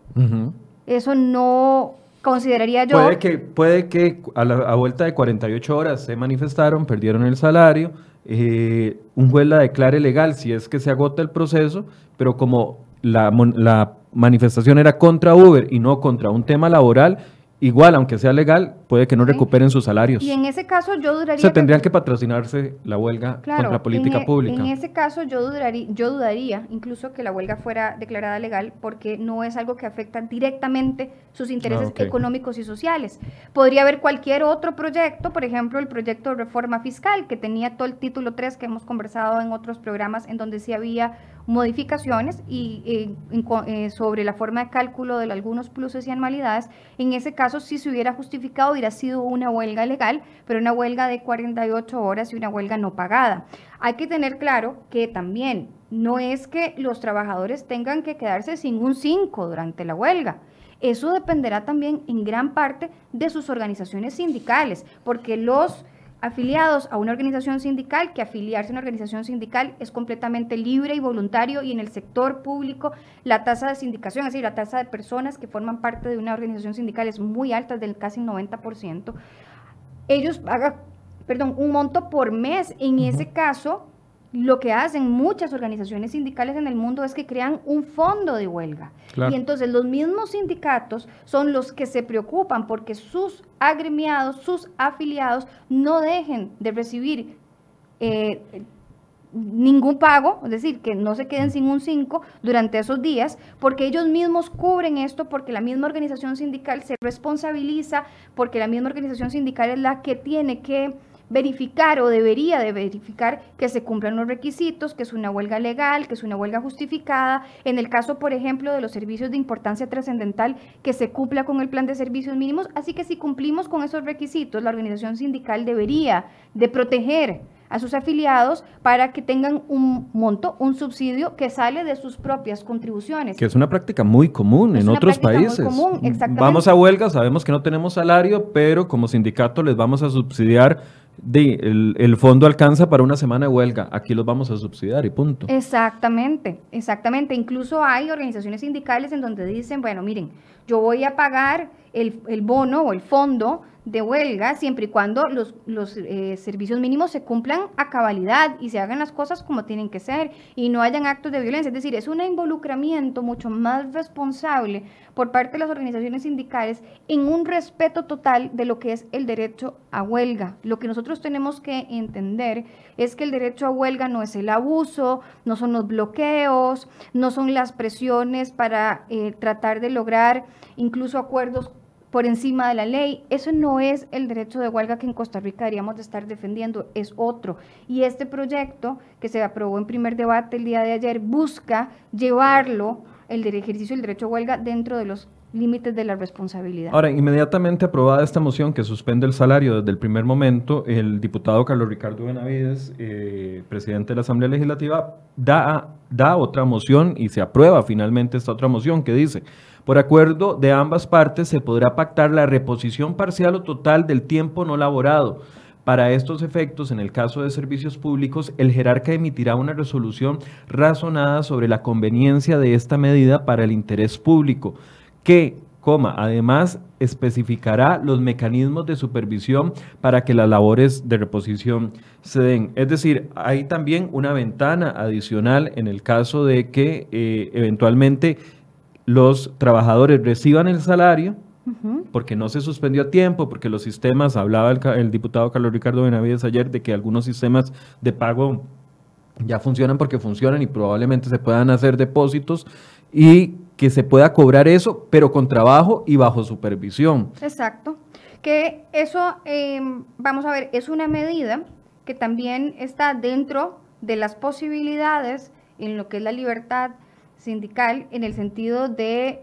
eso no consideraría yo... Puede que, puede que a la vuelta de 48 horas se manifestaron, perdieron el salario, eh, un juez la declare legal si es que se agota el proceso, pero como la, la manifestación era contra Uber y no contra un tema laboral, igual, aunque sea legal, puede que no recuperen sus salarios. Y en ese caso yo dudaría... O sea, tendrían que, patrocinarse la huelga contra la política e, pública. En ese caso yo dudaría, yo dudaría incluso que la huelga fuera declarada legal porque no es algo que afecta directamente sus intereses ah, económicos y sociales. Podría haber cualquier otro proyecto, por ejemplo, el proyecto de reforma fiscal, que tenía todo el título 3 que hemos conversado en otros programas, en donde sí había modificaciones y eh, eh, sobre la forma de cálculo de algunos pluses y anualidades. En ese caso, si se hubiera justificado, hubiera sido una huelga legal, pero una huelga de 48 horas y una huelga no pagada. Hay que tener claro que también no es que los trabajadores tengan que quedarse sin un 5 durante la huelga. Eso dependerá también en gran parte de sus organizaciones sindicales, porque los afiliados a una organización sindical, que afiliarse a una organización sindical es completamente libre y voluntario y en el sector público la tasa de sindicación, es decir, la tasa de personas que forman parte de una organización sindical es muy alta, del casi 90%. Ellos pagan, perdón, un monto por mes. En ese caso, lo que hacen muchas organizaciones sindicales en el mundo es que crean un fondo de huelga. Y entonces los mismos sindicatos son los que se preocupan porque sus agremiados, sus afiliados, no dejen de recibir eh, ningún pago, es decir, que no se queden sin un 5 durante esos días, porque ellos mismos cubren esto, porque la misma organización sindical se responsabiliza, porque la misma organización sindical es la que tiene que verificar o debería de verificar que se cumplan los requisitos, que es una huelga legal, que es una huelga justificada. En el caso, por ejemplo, de los servicios de importancia trascendental, que se cumpla con el plan de servicios mínimos. Así que si cumplimos con esos requisitos, la organización sindical debería de proteger a sus afiliados para que tengan un monto, un subsidio que sale de sus propias contribuciones. Que es una práctica muy común en otros países. Muy común, exactamente. Vamos a huelga, sabemos que no tenemos salario, pero como sindicato les vamos a subsidiar el, fondo alcanza para una semana de huelga, aquí los vamos a subsidiar y punto. Exactamente, exactamente. Incluso hay organizaciones sindicales en donde dicen, bueno, miren, yo voy a pagar el, el bono o el fondo de huelga siempre y cuando los, los eh, servicios mínimos se cumplan a cabalidad y se hagan las cosas como tienen que ser y no hayan actos de violencia. Es decir, es un involucramiento mucho más responsable por parte de las organizaciones sindicales en un respeto total de lo que es el derecho a huelga. Lo que nosotros tenemos que entender es que el derecho a huelga no es el abuso, no son los bloqueos, no son las presiones para eh, tratar de lograr incluso acuerdos por encima de la ley. Eso no es el derecho de huelga que en Costa Rica deberíamos de estar defendiendo, es otro. Y este proyecto que se aprobó en primer debate el día de ayer busca llevarlo, el ejercicio del derecho a huelga, dentro de los límites de la responsabilidad. Ahora, inmediatamente aprobada esta moción que suspende el salario desde el primer momento, el diputado Carlos Ricardo Benavides, eh, presidente de la Asamblea Legislativa, da otra moción y se aprueba finalmente esta otra moción que dice, por acuerdo de ambas partes se podrá pactar la reposición parcial o total del tiempo no laborado. Para estos efectos, en el caso de servicios públicos, el jerarca emitirá una resolución razonada sobre la conveniencia de esta medida para el interés público, que, además especificará los mecanismos de supervisión para que las labores de reposición se den. Es decir, hay también una ventana adicional en el caso de que eh, eventualmente los trabajadores reciban el salario, porque no se suspendió a tiempo, porque los sistemas, hablaba el, diputado Carlos Ricardo Benavides ayer de que algunos sistemas de pago ya funcionan porque funcionan y probablemente se puedan hacer depósitos y que se pueda cobrar eso, pero con trabajo y bajo supervisión. Exacto. Que eso, em, vamos a ver, es una medida que también está dentro de las posibilidades en lo que es la libertad sindical en el sentido de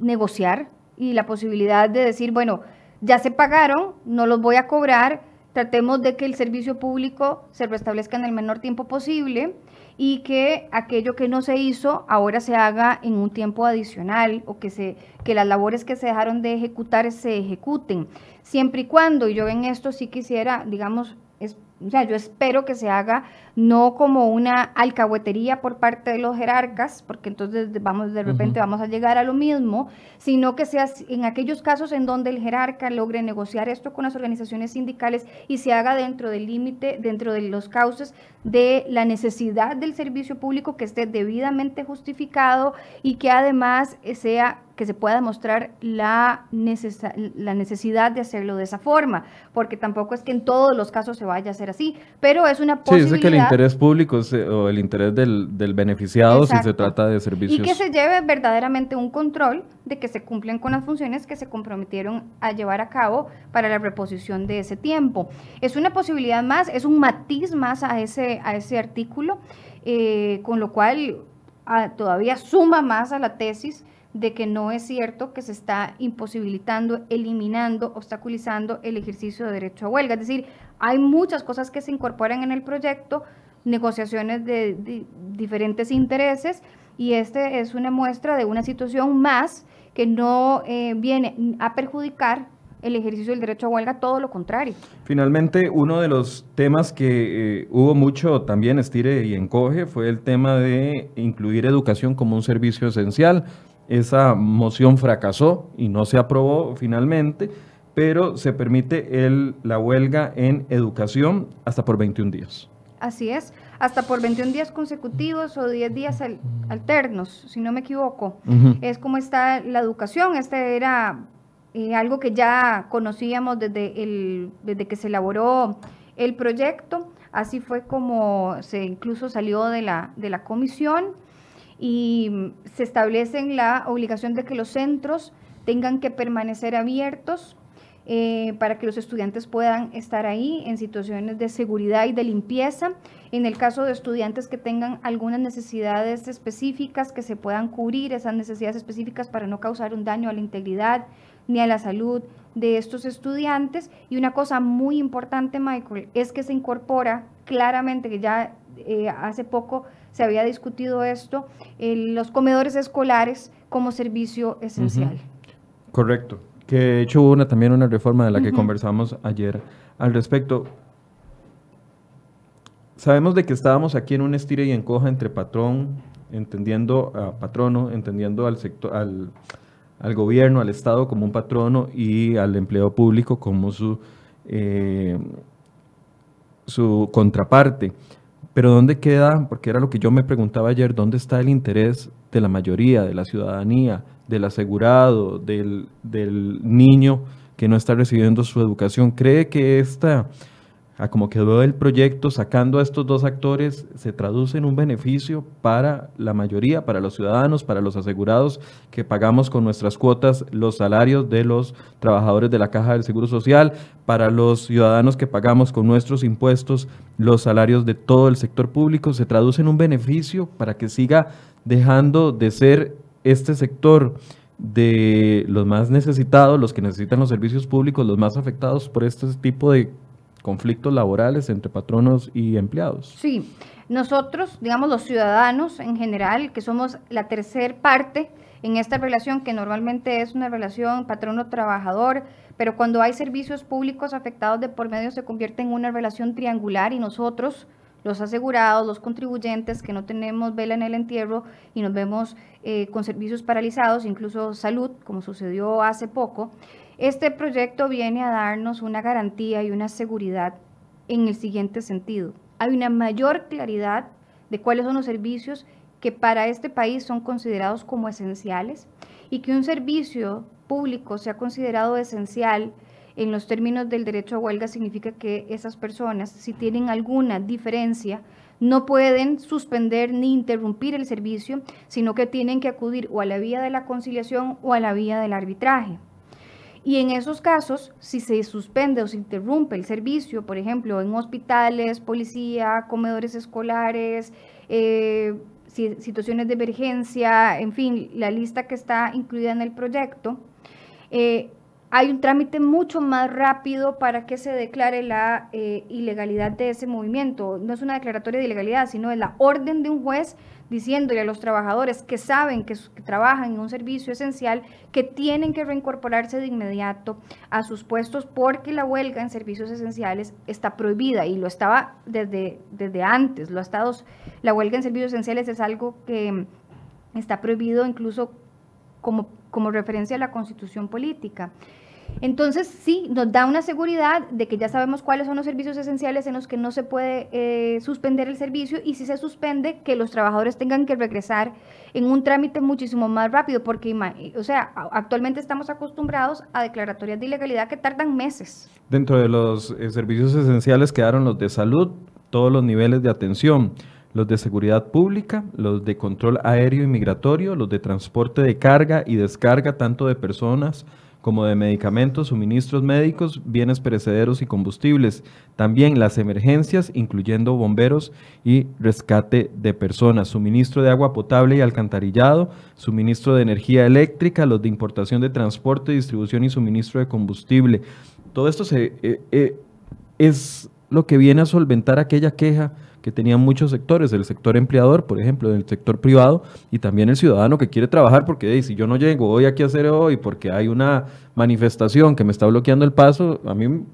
negociar y la posibilidad de decir, bueno, ya se pagaron, no los voy a cobrar, tratemos de que el servicio público se restablezca en el menor tiempo posible y que aquello que no se hizo ahora se haga en un tiempo adicional o que, se, que las labores que se dejaron de ejecutar se ejecuten. Siempre y cuando, y yo en esto sí quisiera, digamos, es, o sea, yo espero que se haga no como una alcahuetería por parte de los jerarcas, porque entonces vamos de repente vamos a llegar a lo mismo, sino que sea en aquellos casos en donde el jerarca logre negociar esto con las organizaciones sindicales y se haga dentro del límite, dentro de los cauces de la necesidad del servicio público que esté debidamente justificado y que además sea que se pueda demostrar la, la necesidad de hacerlo de esa forma, porque tampoco es que en todos los casos se vaya a hacer así, pero es una posibilidad interés público o el interés del, beneficiado si se trata de servicios. Y que se lleve verdaderamente un control de que se cumplen con las funciones que se comprometieron a llevar a cabo para la reposición de ese tiempo. Es una posibilidad más, es un matiz más a ese, a ese artículo, eh, con lo cual ah, todavía suma más a la tesis de que no es cierto que se está imposibilitando, eliminando, obstaculizando el ejercicio de derecho a huelga. Es decir, hay muchas cosas que se incorporan en el proyecto, negociaciones de, diferentes intereses, y este es una muestra de una situación más que no eh, viene a perjudicar el ejercicio del derecho a huelga, todo lo contrario. Finalmente, uno de los temas que eh, hubo mucho también estire y encoge fue el tema de incluir educación como un servicio esencial. Esa moción fracasó y no se aprobó finalmente pero se permite el, la huelga en educación hasta por 21 días. Así es, hasta por 21 días consecutivos o 10 días alternos, si no me equivoco. Es como está la educación. Este era eh, algo que ya conocíamos desde, el, desde que se elaboró el proyecto. Así fue como se incluso salió de la, de la comisión y se establece la obligación de que los centros tengan que permanecer abiertos eh, para que los estudiantes puedan estar ahí en situaciones de seguridad y de limpieza. En el caso de estudiantes que tengan algunas necesidades específicas, que se puedan cubrir esas necesidades específicas para no causar un daño a la integridad ni a la salud de estos estudiantes. Y una cosa muy importante, Michael, es que se incorpora claramente, que ya eh, hace poco se había discutido esto, los comedores escolares como servicio esencial. Correcto. Que de hecho hubo una, también una reforma de la que conversamos ayer al respecto. Sabemos de que estábamos aquí en un estire y encoja entre patrón, entendiendo a patrono, entendiendo al sector, al, al gobierno, al Estado como un patrono y al empleo público como su, eh, su contraparte. Pero ¿dónde queda? Porque era lo que yo me preguntaba ayer, ¿dónde está el interés de la mayoría, de la ciudadanía, del asegurado, del, niño que no está recibiendo su educación? ¿Cree que esta a como quedó el proyecto, sacando a estos dos actores, se traduce en un beneficio para la mayoría, para los ciudadanos, para los asegurados que pagamos con nuestras cuotas los salarios de los trabajadores de la Caja del Seguro Social, para los ciudadanos que pagamos con nuestros impuestos los salarios de todo el sector público, se traduce en un beneficio para que siga dejando de ser este sector de los más necesitados, los que necesitan los servicios públicos, los más afectados por este tipo de conflictos laborales entre patronos y empleados. Sí, nosotros, digamos los ciudadanos en general, que somos la tercer parte en esta relación, que normalmente es una relación patrono-trabajador, pero cuando hay servicios públicos afectados de por medio se convierte en una relación triangular y nosotros, los asegurados, los contribuyentes que no tenemos vela en el entierro y nos vemos eh, con servicios paralizados, incluso salud, como sucedió hace poco, este proyecto viene a darnos una garantía y una seguridad en el siguiente sentido. Hay una mayor claridad de cuáles son los servicios que para este país son considerados como esenciales y que un servicio público sea considerado esencial en los términos del derecho a huelga significa que esas personas, si tienen alguna diferencia, no pueden suspender ni interrumpir el servicio, sino que tienen que acudir o a la vía de la conciliación o a la vía del arbitraje. Y en esos casos, si se suspende o se interrumpe el servicio, por ejemplo, en hospitales, policía, comedores escolares, eh, situaciones de emergencia, en fin, la lista que está incluida en el proyecto, eh, hay un trámite mucho más rápido para que se declare la eh, ilegalidad de ese movimiento. No es una declaratoria de ilegalidad, sino es la orden de un juez diciéndole a los trabajadores que saben que, trabajan en un servicio esencial que tienen que reincorporarse de inmediato a sus puestos porque la huelga en servicios esenciales está prohibida y lo estaba desde, desde antes. Lo estados, la huelga en servicios esenciales es algo que está prohibido incluso como, como referencia a la constitución política. Entonces, sí, nos da una seguridad de que ya sabemos cuáles son los servicios esenciales en los que no se puede eh, suspender el servicio y si se suspende, que los trabajadores tengan que regresar en un trámite muchísimo más rápido, porque, o sea, actualmente estamos acostumbrados a declaratorias de ilegalidad que tardan meses. Dentro de los eh, servicios esenciales quedaron los de salud, todos los niveles de atención los de seguridad pública, los de control aéreo y migratorio, los de transporte de carga y descarga tanto de personas como de medicamentos, suministros médicos, bienes perecederos y combustibles. También las emergencias, incluyendo bomberos y rescate de personas, suministro de agua potable y alcantarillado, suministro de energía eléctrica, los de importación de transporte, distribución y suministro de combustible. Todo esto eh, eh, es lo que viene a solventar aquella queja que tenían muchos sectores, el sector empleador, por ejemplo, del sector privado, y también el ciudadano que quiere trabajar porque si yo no llego hoy aquí a hacer hoy porque hay una manifestación que me está bloqueando el paso, a mí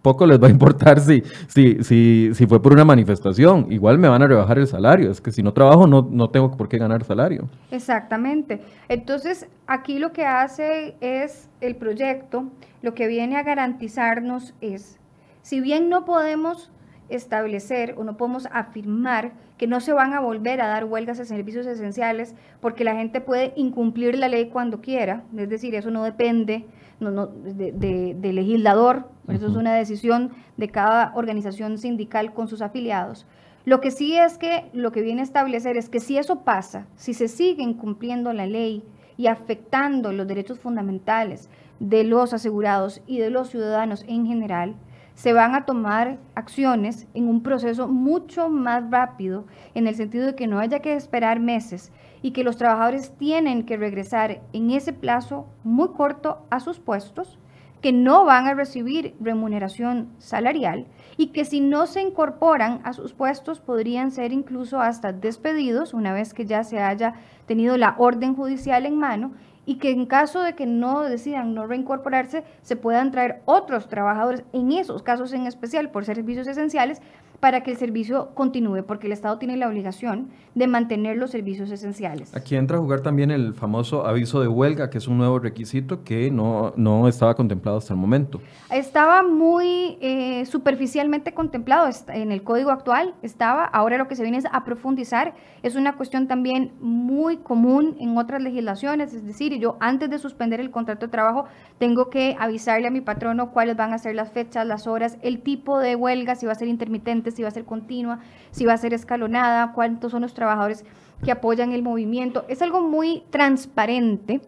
poco les va a importar si, si, si, si fue por una manifestación. Igual me van a rebajar el salario. Es que si no trabajo no, no tengo por qué ganar salario. Exactamente. Entonces, aquí lo que hace es el proyecto, lo que viene a garantizarnos es, si bien no podemos establecer o no podemos afirmar que no se van a volver a dar huelgas de servicios esenciales porque la gente puede incumplir la ley cuando quiera, es decir, eso no depende no, de, legislador, eso es una decisión de cada organización sindical con sus afiliados. Lo que sí es que lo que viene a establecer es que si eso pasa, si se sigue incumpliendo la ley y afectando los derechos fundamentales de los asegurados y de los ciudadanos en general, se van a tomar acciones en un proceso mucho más rápido, en el sentido de que no haya que esperar meses y que los trabajadores tienen que regresar en ese plazo muy corto a sus puestos, que no van a recibir remuneración salarial y que si no se incorporan a sus puestos podrían ser incluso hasta despedidos una vez que ya se haya tenido la orden judicial en mano y que en caso de que no decidan no reincorporarse, se puedan traer otros trabajadores, en esos casos en especial por servicios esenciales, para que el servicio continúe, porque el Estado tiene la obligación de mantener los servicios esenciales. Aquí entra a jugar también el famoso aviso de huelga, que es un nuevo requisito que no, no estaba contemplado hasta el momento. Estaba muy eh, superficialmente contemplado en el código actual, estaba, ahora lo que se viene es a profundizar, es una cuestión también muy común en otras legislaciones, es decir, yo antes de suspender el contrato de trabajo tengo que avisarle a mi patrono cuáles van a ser las fechas, las horas, el tipo de huelga, si va a ser intermitente, si va a ser continua, si va a ser escalonada, cuántos son los trabajadores que apoyan el movimiento. Es algo muy transparente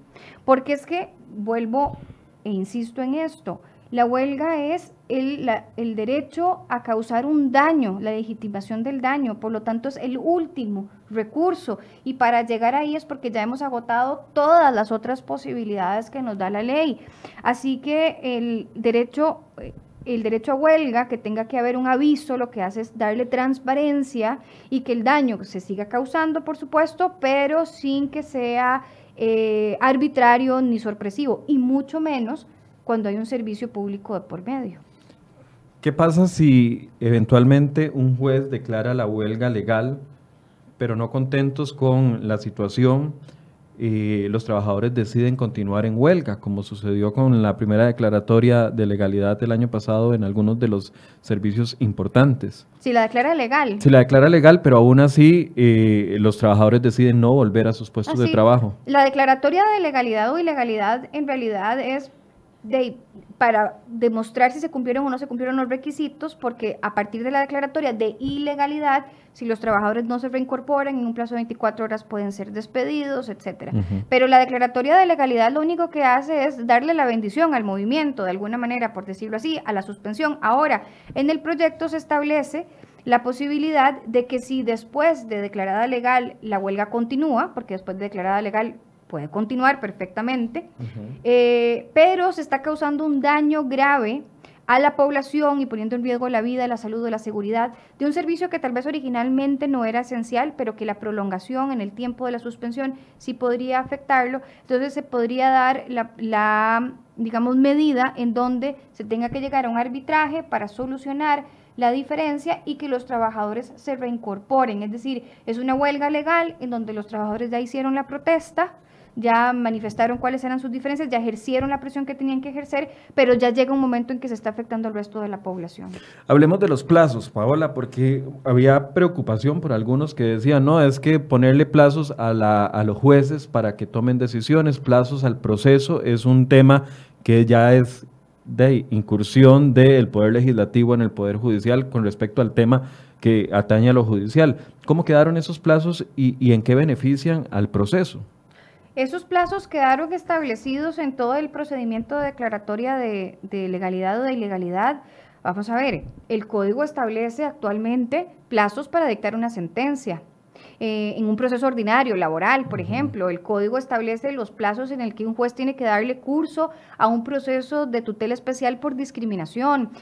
porque es que, vuelvo e insisto en esto, la huelga es el, el, derecho a causar un daño, la legitimación del daño, por lo tanto es el último recurso y para llegar ahí es porque ya hemos agotado todas las otras posibilidades que nos da la ley. Así que el derecho el derecho a huelga, que tenga que haber un aviso, lo que hace es darle transparencia y que el daño se siga causando, por supuesto, pero sin que sea eh, arbitrario ni sorpresivo, y mucho menos cuando hay un servicio público de por medio. ¿Qué pasa si eventualmente un juez declara la huelga legal, pero no contentos con la situación? Y los trabajadores deciden continuar en huelga, como sucedió con la primera declaratoria de legalidad del año pasado en algunos de los servicios importantes. Si la declara legal. Si la declara legal, pero aún así eh, los trabajadores deciden no volver a sus puestos de trabajo. La declaratoria de legalidad o ilegalidad en realidad es de, para demostrar si se cumplieron o no se cumplieron los requisitos, porque a partir de la declaratoria de ilegalidad, si los trabajadores no se reincorporan en un plazo de 24 horas pueden ser despedidos, etcétera. Pero la declaratoria de legalidad lo único que hace es darle la bendición al movimiento, de alguna manera, por decirlo así, a la suspensión. Ahora, en el proyecto se establece la posibilidad de que si después de declarada legal la huelga continúa, porque después de declarada legal puede continuar perfectamente, eh, pero se está causando un daño grave a la población y poniendo en riesgo la vida, la salud o la seguridad de un servicio que tal vez originalmente no era esencial, pero que la prolongación en el tiempo de la suspensión sí podría afectarlo. Entonces se podría dar la, la digamos, medida en donde se tenga que llegar a un arbitraje para solucionar la diferencia y que los trabajadores se reincorporen. Es decir, es una huelga legal en donde los trabajadores ya hicieron la protesta, ya manifestaron cuáles eran sus diferencias, ya ejercieron la presión que tenían que ejercer, pero ya llega un momento en que se está afectando al resto de la población. Hablemos de los plazos, Paola, porque había preocupación por algunos que decían, no, es que ponerle plazos a, la, a los jueces para que tomen decisiones, plazos al proceso, es un tema que ya es de incursión del Poder Legislativo en el Poder Judicial con respecto al tema que atañe a lo judicial. ¿Cómo quedaron esos plazos y, y en qué benefician al proceso? Esos plazos quedaron establecidos en todo el procedimiento de declaratoria de, legalidad o de ilegalidad. Vamos a ver, el código establece actualmente plazos para dictar una sentencia. Eh, en un proceso ordinario, laboral, por ejemplo, el código establece los plazos en el que un juez tiene que darle curso a un proceso de tutela especial por discriminación.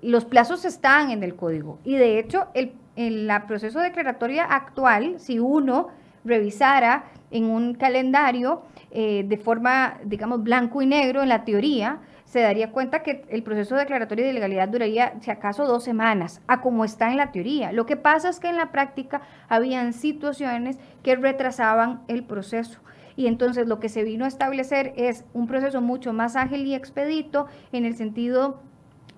los plazos están en el código y de hecho el, el proceso de declaratoria actual, si uno revisara en un calendario eh, de forma, digamos, blanco y negro en la teoría, se daría cuenta que el proceso declaratorio de legalidad duraría, si acaso, dos semanas, a como está en la teoría. Lo que pasa es que en la práctica habían situaciones que retrasaban el proceso. Y entonces lo que se vino a establecer es un proceso mucho más ágil y expedito en el sentido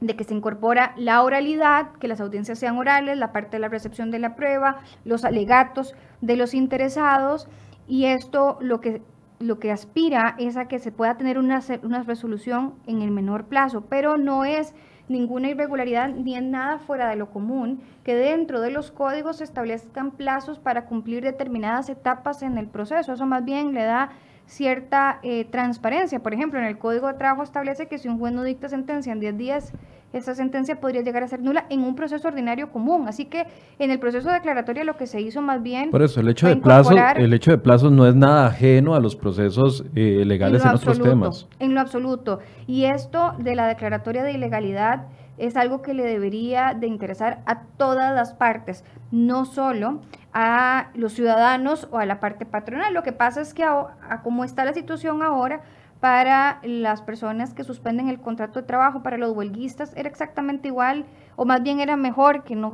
de que se incorpora la oralidad, que las audiencias sean orales, la parte de la recepción de la prueba, los alegatos de los interesados, y esto lo que, lo que aspira es a que se pueda tener una, una resolución en el menor plazo, pero no es ninguna irregularidad ni en nada fuera de lo común que dentro de los códigos se establezcan plazos para cumplir determinadas etapas en el proceso. Eso más bien le da cierta eh, transparencia. Por ejemplo, en el Código de Trabajo establece que si un juez no dicta sentencia en 10 días, esa sentencia podría llegar a ser nula en un proceso ordinario común. Así que en el proceso declaratorio lo que se hizo más bien... Por eso, el hecho, de plazos, el hecho de plazos no es nada ajeno a los procesos eh, legales en, otros temas. En lo absoluto. Y esto de la declaratoria de ilegalidad es algo que le debería de interesar a todas las partes, no solo a los ciudadanos o a la parte patronal. Lo que pasa es que a, a cómo está la situación ahora, para las personas que suspenden el contrato de trabajo, para los huelguistas, era exactamente igual, o más bien era mejor que, no,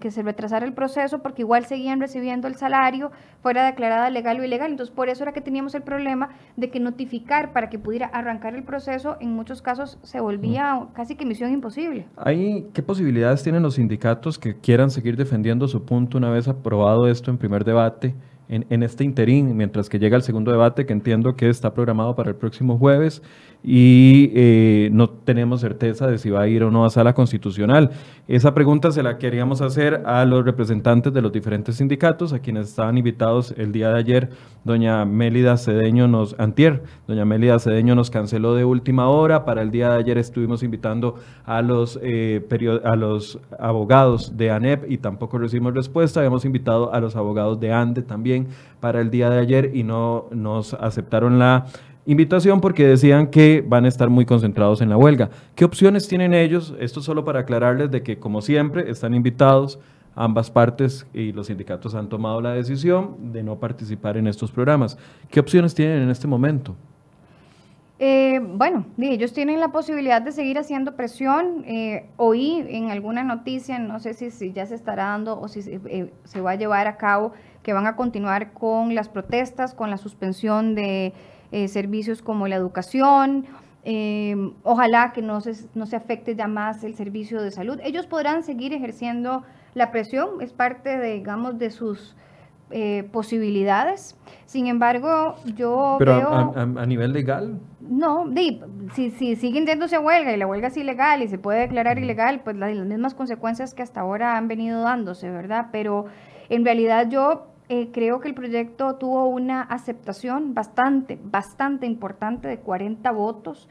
que, se retrasara el proceso porque igual seguían recibiendo el salario, fuera declarada legal o ilegal. Entonces, por eso era que teníamos el problema de que notificar para que pudiera arrancar el proceso, en muchos casos se volvía casi que misión imposible. ¿Hay, ¿Qué posibilidades tienen los sindicatos que quieran seguir defendiendo su punto una vez aprobado esto en primer debate? En, este interín, mientras que llega el segundo debate, que entiendo que está programado para el próximo jueves, y eh, no tenemos certeza de si va a ir o no a sala constitucional. Esa pregunta se la queríamos hacer a los representantes de los diferentes sindicatos, a quienes estaban invitados el día de ayer. Doña Mélida Cedeño nos, antier, doña Mélida Cedeño nos canceló de última hora. Para el día de ayer estuvimos invitando a los, eh, a los abogados de ANEP y tampoco recibimos respuesta. Habíamos invitado a los abogados de ANDE también para el día de ayer y no nos aceptaron la invitación porque decían que van a estar muy concentrados en la huelga. ¿Qué opciones tienen ellos? Esto solo para aclararles de que, como siempre, están invitados ambas partes y los sindicatos han tomado la decisión de no participar en estos programas. ¿Qué opciones tienen en este momento? Eh, bueno, ellos tienen la posibilidad de seguir haciendo presión. Eh, oí en alguna noticia, no sé si, ya se estará dando o si eh, se va a llevar a cabo, que van a continuar con las protestas, con la suspensión de eh, servicios como la educación, em, ojalá que no se, no se afecte ya más el servicio de salud. Ellos podrán seguir ejerciendo la presión, es parte, de, digamos, de sus eh, posibilidades. Sin embargo, yo Pero veo... A, a, nivel legal? No, si, si siguen yéndose a huelga y la huelga es ilegal y se puede declarar ilegal, pues las, las mismas consecuencias que hasta ahora han venido dándose, ¿verdad? Pero en realidad yo eh, creo que el proyecto tuvo una aceptación bastante, bastante importante de 40 votos.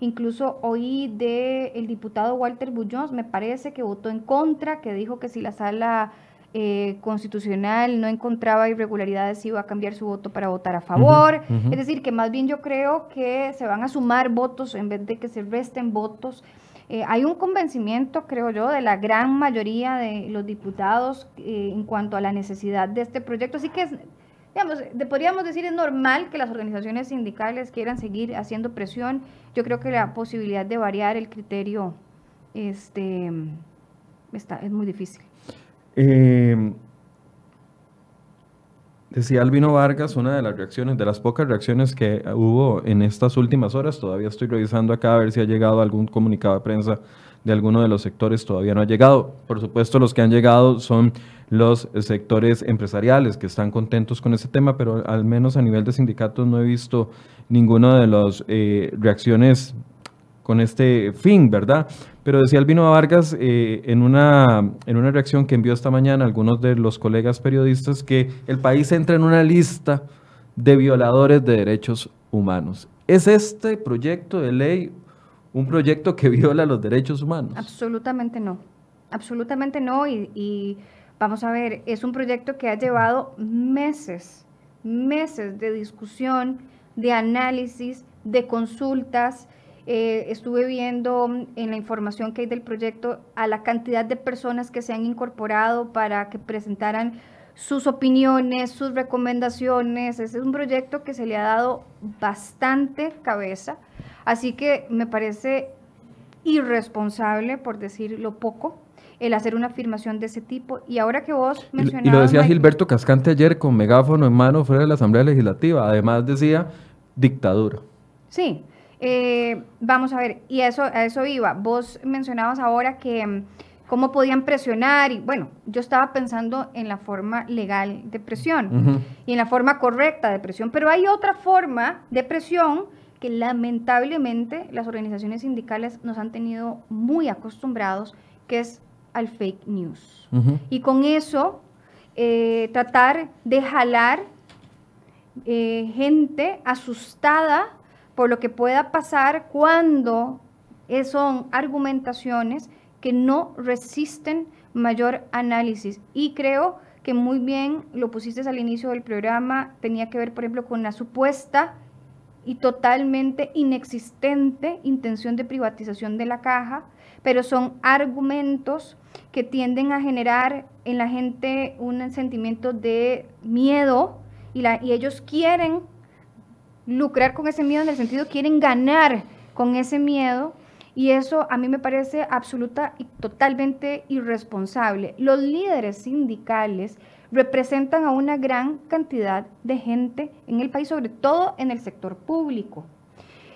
Incluso oí del el diputado Walter Bullons, me parece que votó en contra, que dijo que si la sala eh, constitucional no encontraba irregularidades iba a cambiar su voto para votar a favor. Es decir, que más bien yo creo que se van a sumar votos en vez de que se resten votos. Eh, hay un convencimiento, creo yo, de la gran mayoría de los diputados eh, en cuanto a la necesidad de este proyecto. Así que, es, digamos, podríamos decir es normal que las organizaciones sindicales quieran seguir haciendo presión. Yo creo que la posibilidad de variar el criterio este, está, es muy difícil. Eh, Decía Albino Vargas, una de las reacciones, de las pocas reacciones que hubo en estas últimas horas, todavía estoy revisando acá a ver si ha llegado algún comunicado de prensa de alguno de los sectores, todavía no ha llegado. Por supuesto, los que han llegado son los sectores empresariales que están contentos con ese tema, pero al menos a nivel de sindicatos no he visto ninguna de las eh, reacciones con este fin, ¿verdad? Pero decía Albino Vargas eh, en, una, en una reacción que envió esta mañana algunos de los colegas periodistas que el país entra en una lista de violadores de derechos humanos. ¿Es este proyecto de ley un proyecto que viola los derechos humanos? Absolutamente no, absolutamente no. Y vamos a ver, es un proyecto que ha llevado meses, meses de discusión, de análisis, de consultas eh, estuve viendo en la información que hay del proyecto a la cantidad de personas que se han incorporado para que presentaran sus opiniones, sus recomendaciones. Es un proyecto que se le ha dado bastante cabeza, así que me parece irresponsable, por decirlo poco, el hacer una afirmación de ese tipo. Y ahora que vos mencionabas... Y lo decía Gilberto Cascante ayer con megáfono en mano fuera de la Asamblea Legislativa. Además decía dictadura. Sí, Eh, vamos a ver, y eso, a eso iba. Vos mencionabas ahora que mm, cómo podían presionar, y bueno, yo estaba pensando en la forma legal de presión y en la forma correcta de presión, pero hay otra forma de presión que lamentablemente las organizaciones sindicales nos han tenido muy acostumbrados, que es al fake news. Y con eso eh, tratar de jalar eh, gente asustada por lo que pueda pasar cuando son argumentaciones que no resisten mayor análisis. Y creo que muy bien lo pusiste al inicio del programa, tenía que ver, por ejemplo, con la supuesta y totalmente inexistente intención de privatización de la caja, pero son argumentos que tienden a generar en la gente un sentimiento de miedo y, la, y ellos quieren lucrar con ese miedo en el sentido quieren ganar con ese miedo y eso a mí me parece absoluta y totalmente irresponsable. Los líderes sindicales representan a una gran cantidad de gente en el país, sobre todo en el sector público.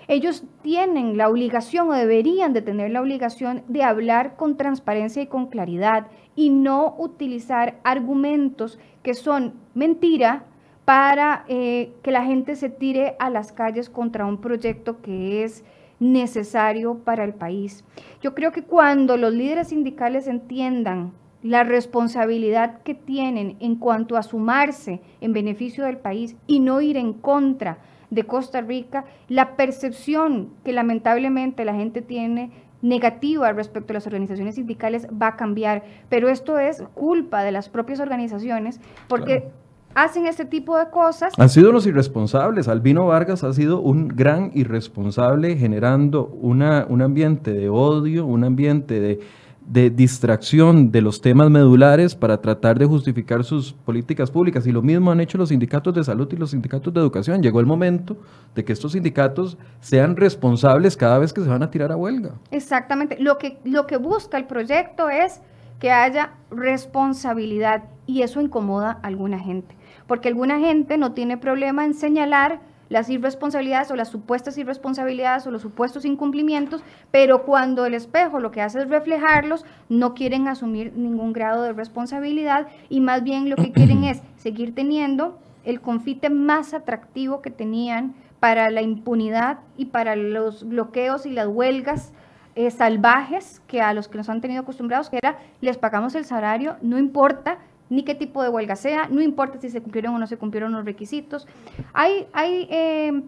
Ellos tienen la obligación o deberían de tener la obligación de hablar con transparencia y con claridad y no utilizar argumentos que son mentira para eh, que la gente se tire a las calles contra un proyecto que es necesario para el país. Yo creo que cuando los líderes sindicales entiendan la responsabilidad que tienen en cuanto a sumarse en beneficio del país y no ir en contra de Costa Rica, la percepción que lamentablemente la gente tiene negativa respecto a las organizaciones sindicales va a cambiar, pero esto es culpa de las propias organizaciones porque hacen este tipo de cosas. Han sido los irresponsables. Albino Vargas ha sido un gran irresponsable generando una, un ambiente de odio, un ambiente de de distracción de los temas medulares para tratar de justificar sus políticas públicas. Y lo mismo han hecho los sindicatos de salud y los sindicatos de educación. Llegó el momento de que estos sindicatos sean responsables cada vez que se van a tirar a huelga. Exactamente. Lo que, lo que busca el proyecto es que haya responsabilidad y eso incomoda a alguna gente. Porque alguna gente no tiene problema en señalar las irresponsabilidades o las supuestas irresponsabilidades o los supuestos incumplimientos, pero cuando el espejo lo que hace es reflejarlos, no quieren asumir ningún grado de responsabilidad y más bien lo que quieren es seguir teniendo el confite más atractivo que tenían para la impunidad y para los bloqueos y las huelgas eh, salvajes que a los que nos han tenido acostumbrados, que era les pagamos el salario, no importa ni qué tipo de huelga sea, no importa si se cumplieron o no se cumplieron los requisitos. Hay, hay, eh,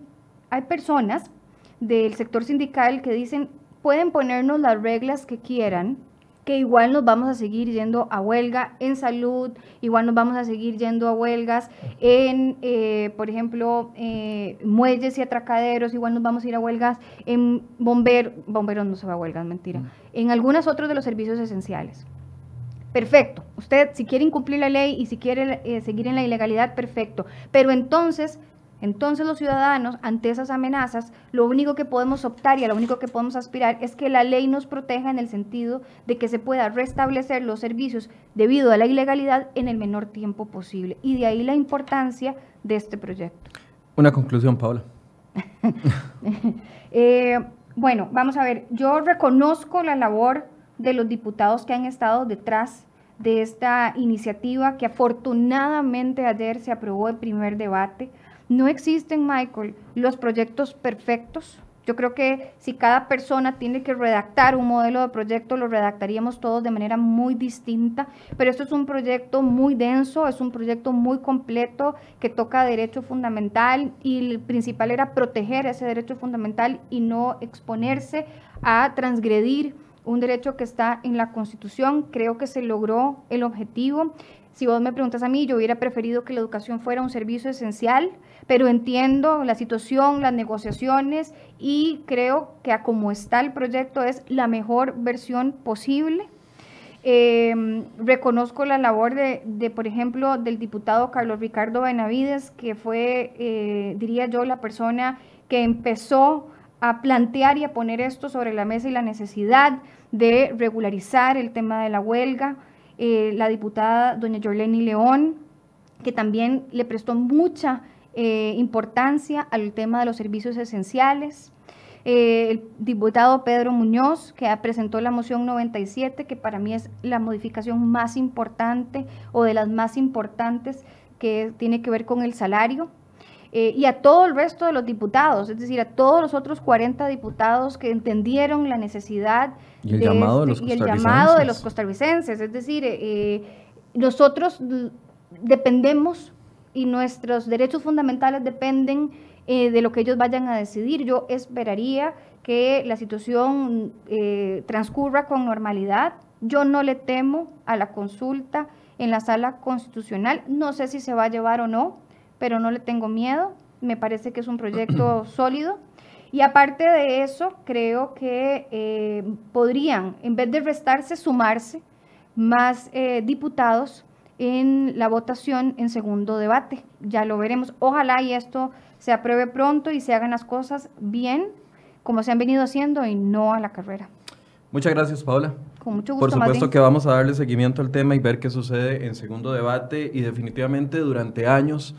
hay personas del sector sindical que dicen, pueden ponernos las reglas que quieran, que igual nos vamos a seguir yendo a huelga en salud, igual nos vamos a seguir yendo a huelgas en, eh, por ejemplo, eh, muelles y atracaderos, igual nos vamos a ir a huelgas en bomberos, bomberos no se va a huelgas, mentira, mm. en algunos otros de los servicios esenciales. Perfecto. Usted, si quiere incumplir la ley y si quiere eh, seguir en la ilegalidad, perfecto. Pero entonces, entonces los ciudadanos, ante esas amenazas, lo único que podemos optar y a lo único que podemos aspirar es que la ley nos proteja en el sentido de que se pueda restablecer los servicios debido a la ilegalidad en el menor tiempo posible. Y de ahí la importancia de este proyecto. Una conclusión, Paula. Eh, bueno, vamos a ver, yo reconozco la labor de los diputados que han estado detrás de esta iniciativa que afortunadamente ayer se aprobó el primer debate. No existen, Michael, los proyectos perfectos. Yo creo que si cada persona tiene que redactar un modelo de proyecto, lo redactaríamos todos de manera muy distinta, pero esto es un proyecto muy denso, es un proyecto muy completo que toca derecho fundamental y el principal era proteger ese derecho fundamental y no exponerse a transgredir un derecho que está en la Constitución. Creo que se logró el objetivo. Si vos me preguntas a mí, yo hubiera preferido que la educación fuera un servicio esencial, pero entiendo la situación, las negociaciones y creo que a como está el proyecto es la mejor versión posible. Em, reconozco la labor de, de, por ejemplo, del diputado Carlos Ricardo Benavides, que fue, eh, diría yo, la persona que empezó a plantear y a poner esto sobre la mesa y la necesidad de regularizar el tema de la huelga. Eh, la diputada doña Jorleni León, que también le prestó mucha eh, importancia al tema de los servicios esenciales. eh, el diputado Pedro Muñoz, que presentó la moción 97, que para mí es la modificación más importante o de las más importantes que tiene que ver con el salario. Eh, y a todo el resto de los diputados, es decir, a todos los otros 40 diputados que entendieron la necesidad y el, llamado, de este, los y el llamado de los costarricenses. Es decir, eh, nosotros dependemos y nuestros derechos fundamentales dependen eh, de lo que ellos vayan a decidir. Yo esperaría que la situación transcurra con normalidad. Yo no le temo a la consulta en la sala constitucional. No sé si se va a llevar o no pero no le tengo miedo. Me parece que es un proyecto sólido. Y aparte de eso, creo que eh, podrían, en vez de restarse, sumarse más eh, diputados en la votación en segundo debate. Ya lo veremos. Ojalá y esto se apruebe pronto y se hagan las cosas bien, como se han venido haciendo y no a la carrera. Muchas gracias, Paula. Con mucho gusto. Por supuesto que vamos a darle seguimiento al tema y ver qué sucede en segundo debate y definitivamente durante años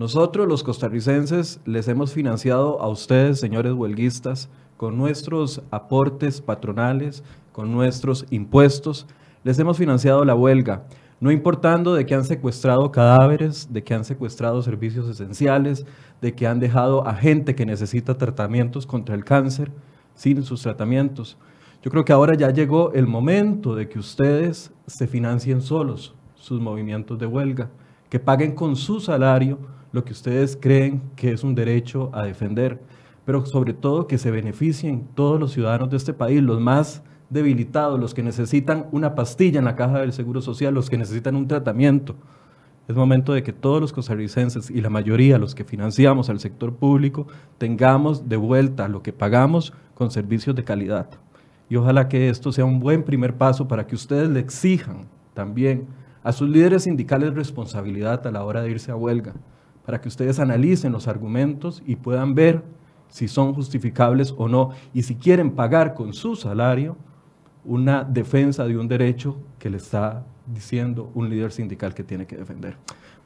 nosotros los costarricenses les hemos financiado a ustedes, señores huelguistas, con nuestros aportes patronales, con nuestros impuestos, les hemos financiado la huelga, no importando de que han secuestrado cadáveres, de que han secuestrado servicios esenciales, de que han dejado a gente que necesita tratamientos contra el cáncer sin sus tratamientos. Yo creo que ahora ya llegó el momento de que ustedes se financien solos sus movimientos de huelga, que paguen con su salario lo que ustedes creen que es un derecho a defender, pero sobre todo que se beneficien todos los ciudadanos de este país, los más debilitados, los que necesitan una pastilla en la caja del Seguro Social, los que necesitan un tratamiento. Es momento de que todos los costarricenses y la mayoría, los que financiamos al sector público, tengamos de vuelta lo que pagamos con servicios de calidad. Y ojalá que esto sea un buen primer paso para que ustedes le exijan también a sus líderes sindicales responsabilidad a la hora de irse a huelga para que ustedes analicen los argumentos y puedan ver si son justificables o no, y si quieren pagar con su salario una defensa de un derecho que le está diciendo un líder sindical que tiene que defender.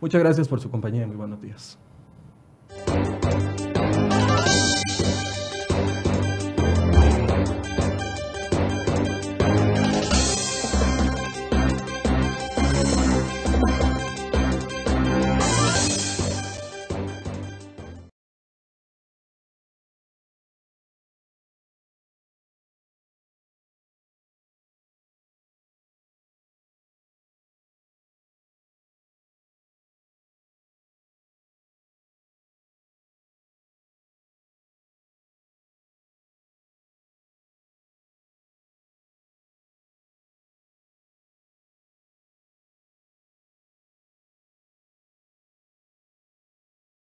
Muchas gracias por su compañía y muy buenos días.